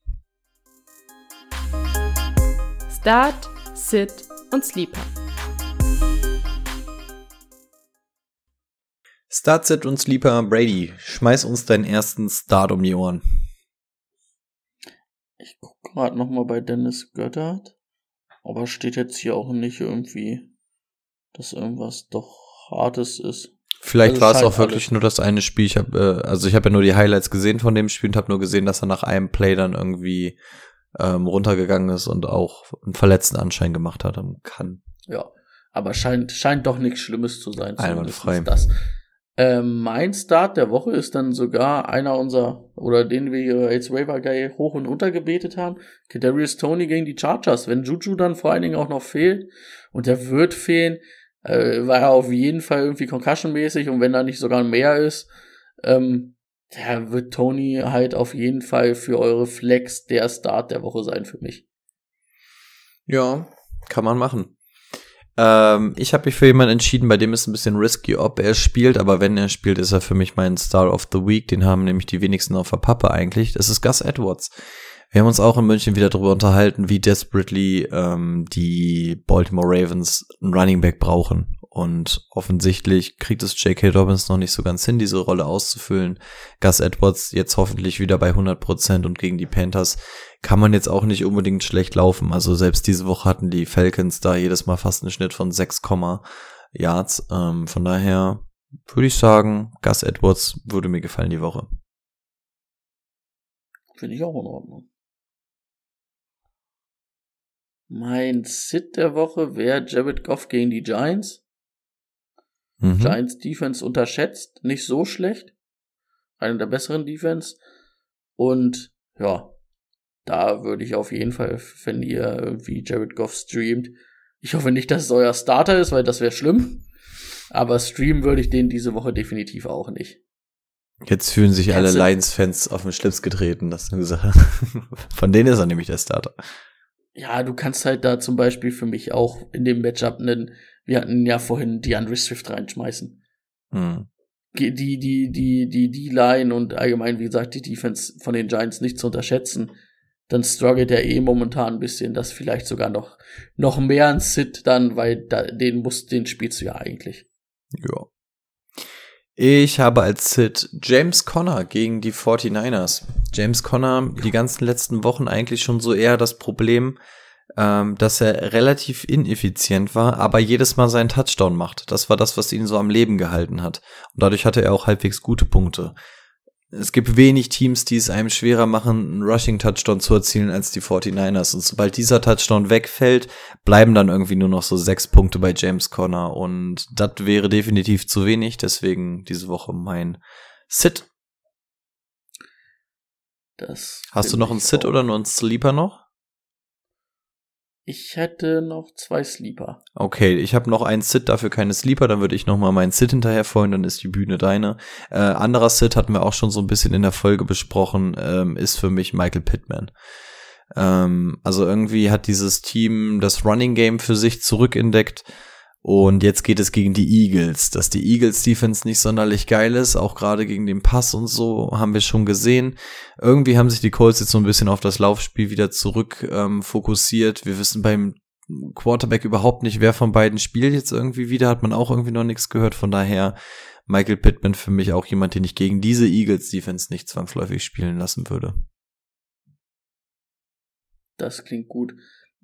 Start, Sit und Sleeper. Startset und Sleeper Brady, schmeiß uns deinen ersten Start um die Ohren. Ich guck gerade noch mal bei Dennis Göttert. Aber steht jetzt hier auch nicht irgendwie, dass irgendwas doch Hartes ist. Vielleicht Also war es scheint auch wirklich alles. nur das eine Spiel. Ich habe, äh, also ich habe ja nur die Highlights gesehen von dem Spiel und habe nur gesehen, dass er nach einem Play dann irgendwie ähm, runtergegangen ist und auch einen verletzten Anschein gemacht hat. am Kann. Ja, aber scheint, scheint doch nichts Schlimmes zu sein. Einwandfrei. Das. Ähm, mein Start der Woche ist dann sogar einer unserer, oder den wir als Waiver Guy hoch und runter gebetet haben, Kadarius Tony gegen die Chargers. Wenn Juju dann vor allen Dingen auch noch fehlt, und der wird fehlen, äh, war er auf jeden Fall irgendwie Concussion-mäßig, und wenn da nicht sogar mehr ist, ähm, der wird Tony halt auf jeden Fall für eure Flex der Start der Woche sein für mich. Ja, kann man machen. Ähm, ich habe mich für jemanden entschieden, bei dem ist ein bisschen risky, ob er spielt, aber wenn er spielt, ist er für mich mein Star of the Week. Den haben nämlich die wenigsten auf der Pappe eigentlich. Das ist Gus Edwards. Wir haben uns auch in München wieder darüber unterhalten, wie desperately ähm, die Baltimore Ravens einen Running Back brauchen. Und offensichtlich kriegt es J.K. Dobbins noch nicht so ganz hin, diese Rolle auszufüllen. Gus Edwards jetzt hoffentlich wieder bei 100% und gegen die Panthers kann man jetzt auch nicht unbedingt schlecht laufen. Also selbst diese Woche hatten die Falcons da jedes Mal fast einen Schnitt von 6, Yards. Ähm, von daher würde ich sagen, Gus Edwards würde mir gefallen die Woche. Finde ich auch in Ordnung. Mein Sit der Woche wäre Jared Goff gegen die Giants. Mhm. Giants Defense unterschätzt, nicht so schlecht. Eine der besseren Defense. Und ja, da würde ich auf jeden Fall, wenn ihr irgendwie Jared Goff streamt, ich hoffe nicht, dass es euer Starter ist, weil das wäre schlimm. Aber streamen würde ich den diese Woche definitiv auch nicht. Jetzt fühlen sich alle Kannst du- Lions-Fans auf den Schlips getreten, das ist eine Sache. Von denen ist er nämlich der Starter. Ja, du kannst halt da zum Beispiel für mich auch in dem Matchup einen, wir hatten ja vorhin DeAndre Swift reinschmeißen. Hm. Die, die, die, die, die D-Line und allgemein, wie gesagt, die Defense von den Giants nicht zu unterschätzen. Dann struggelt er eh momentan ein bisschen, das vielleicht sogar noch, noch mehr ein Sit dann, weil da, den muss, den spielst du ja eigentlich. Ja. Ich habe als Sit James Conner gegen die 49ers. James Conner die ganzen letzten Wochen eigentlich schon so eher das Problem, ähm, dass er relativ ineffizient war, aber jedes Mal seinen Touchdown macht. Das war das, was ihn so am Leben gehalten hat. Und dadurch hatte er auch halbwegs gute Punkte. Es gibt wenig Teams, die es einem schwerer machen, einen Rushing-Touchdown zu erzielen als die 49ers. Und sobald dieser Touchdown wegfällt, bleiben dann irgendwie nur noch so sechs Punkte bei James Conner. Und das wäre definitiv zu wenig. Deswegen diese Woche mein Sit. Das Hast du noch einen Sit auch. oder nur einen Sleeper noch? Ich hätte noch zwei Sleeper. Okay, ich habe noch einen Sit, dafür keine Sleeper, dann würde ich noch mal meinen Sit hinterher folgen, dann ist die Bühne deine. Äh, anderer Sit hatten wir auch schon so ein bisschen in der Folge besprochen, ähm, ist für mich Michael Pittman. Ähm, also irgendwie hat dieses Team das Running Game für sich zurückentdeckt und jetzt geht es gegen die Eagles. Dass die Eagles Defense nicht sonderlich geil ist, auch gerade gegen den Pass und so, haben wir schon gesehen. Irgendwie haben sich die Colts jetzt so ein bisschen auf das Laufspiel wieder zurück ähm, fokussiert. Wir wissen beim Quarterback überhaupt nicht, wer von beiden spielt jetzt irgendwie wieder, hat man auch irgendwie noch nichts gehört. Von daher Michael Pittman für mich auch jemand, den ich gegen diese Eagles Defense nicht zwangsläufig spielen lassen würde. Das klingt gut.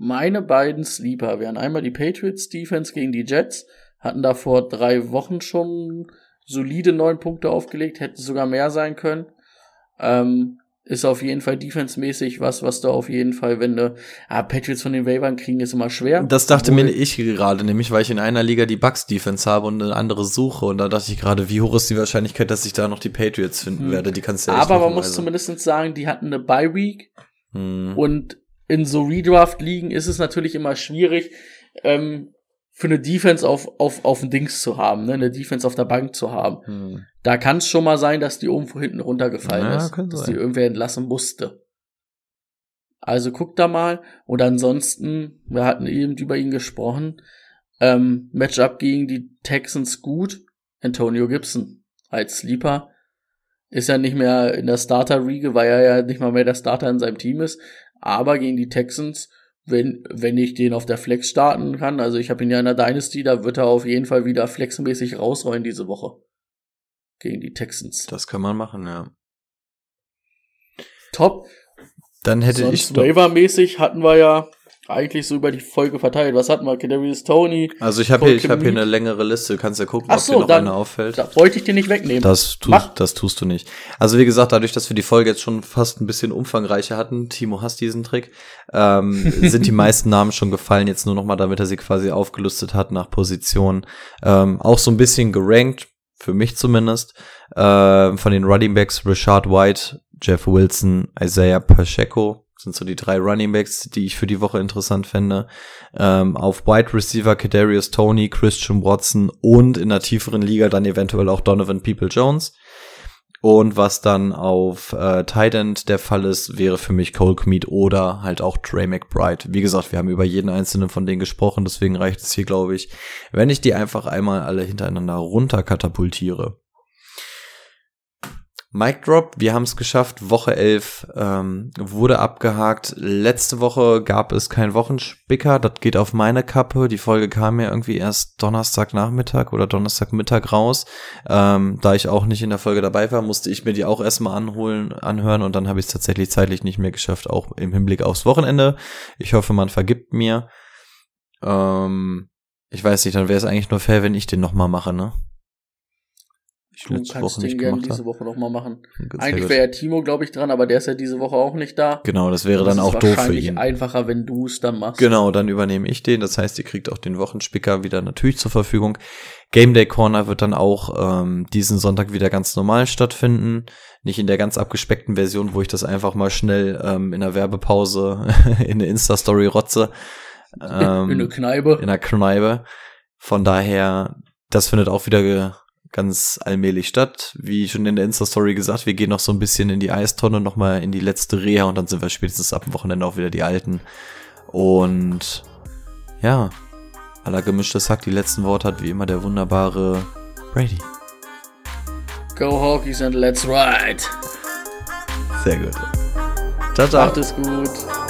Meine beiden Sleeper wären einmal die Patriots Defense gegen die Jets, hatten da vor drei Wochen schon solide neun Punkte aufgelegt, hätten sogar mehr sein können. Ähm, ist auf jeden Fall defensemäßig was, was da auf jeden Fall, wenn du, ah, Patriots von den Waivern kriegen, ist immer schwer. Das dachte Obwohl- mir ich gerade, nämlich weil ich in einer Liga die Bucks Defense habe und eine andere suche und da dachte ich gerade, wie hoch ist die Wahrscheinlichkeit, dass ich da noch die Patriots finden Hm. werde? Die kannst du ja Aber man muss zumindest sagen, die hatten eine Bye Week Hm. und in so Redraft-Ligen ist es natürlich immer schwierig, ähm, für eine Defense auf, auf, auf ein Dings zu haben, ne? eine Defense auf der Bank zu haben. Hm. Da kann es schon mal sein, dass die irgendwo hinten runtergefallen Ja, ist, dass sein. die irgendwer entlassen musste. Also guckt da mal. Und ansonsten, wir hatten eben über ihn gesprochen, ähm, Matchup gegen die Texans gut. Antonio Gibson als Sleeper ist ja nicht mehr in der Starter-Riege, weil er ja nicht mal mehr der Starter in seinem Team ist. Aber gegen die Texans, wenn, wenn ich den auf der Flex starten kann, also ich habe ihn ja in der Dynasty, da wird er auf jeden Fall wieder flexmäßig rausrollen diese Woche. Gegen die Texans. Das kann man machen, ja. Top. Dann hätte ich Sonst doch, Waiver-mäßig hatten wir ja eigentlich so über die Folge verteilt. Was hatten wir? Kadarius Tony. also ich habe hier, ich habe hier eine längere Liste, du kannst ja gucken, Ach ob so, dir noch dann- eine auffällt. Da wollte ich dir nicht wegnehmen. Das tust, Mach. das tust du nicht. Also wie gesagt, dadurch, dass wir die Folge jetzt schon fast ein bisschen umfangreicher hatten, Timo hasst diesen Trick, ähm, sind die meisten Namen schon gefallen, jetzt nur noch mal, damit er sie quasi aufgelistet hat nach Position. Ähm, auch so ein bisschen gerankt, für mich zumindest, äh, von den Running Backs Richard White, Jeff Wilson, Isaiah Pacheco, sind so die drei Running Backs, die ich für die Woche interessant fände. Ähm, auf Wide Receiver Kadarius Tony, Christian Watson und in der tieferen Liga dann eventuell auch Donovan People Jones. Und was dann auf äh, Tight End der Fall ist, wäre für mich Cole Kmeet oder halt auch Trey McBride. Wie gesagt, wir haben über jeden einzelnen von denen gesprochen, deswegen reicht es hier, glaube ich, wenn ich die einfach einmal alle hintereinander runter katapultiere. Mic Drop, wir haben es geschafft. Woche 11 ähm, wurde abgehakt. Letzte Woche gab es kein Wochenspicker. Das geht auf meine Kappe. Die Folge kam ja irgendwie erst Donnerstagnachmittag oder Donnerstagmittag raus. Ähm, da ich auch nicht in der Folge dabei war, musste ich mir die auch erstmal anholen, anhören und dann habe ich es tatsächlich zeitlich nicht mehr geschafft, auch im Hinblick aufs Wochenende. Ich hoffe, man vergibt mir. Ähm, ich weiß nicht, dann wäre es eigentlich nur fair, wenn ich den nochmal mache, ne? Ich du kannst den gerne diese Woche noch mal machen. Eigentlich wäre ja Timo, glaube ich, dran, aber der ist ja diese Woche auch nicht da. Genau, das wäre dann Das auch ist doof für ihn. einfacher, wenn du es dann machst. Genau, dann übernehme ich den. Das heißt, ihr kriegt auch den Wochenspicker wieder natürlich zur Verfügung. Game Day Corner wird dann auch ähm, diesen Sonntag wieder ganz normal stattfinden. Nicht in der ganz abgespeckten Version, wo ich das einfach mal schnell ähm, in der Werbepause in eine Insta-Story rotze. Ähm, in eine Kneipe. in der Kneipe. Von daher, das findet auch wieder ganz allmählich statt. Wie schon in der Insta-Story gesagt, wir gehen noch so ein bisschen in die Eistonne, nochmal in die letzte Reha und dann sind wir spätestens ab dem Wochenende auch wieder die Alten. Und ja, aller gemischtes Hack, die letzten Worte hat wie immer der wunderbare Brady. Go Hawkies and let's ride. Sehr gut. Ciao, ciao. Macht es gut.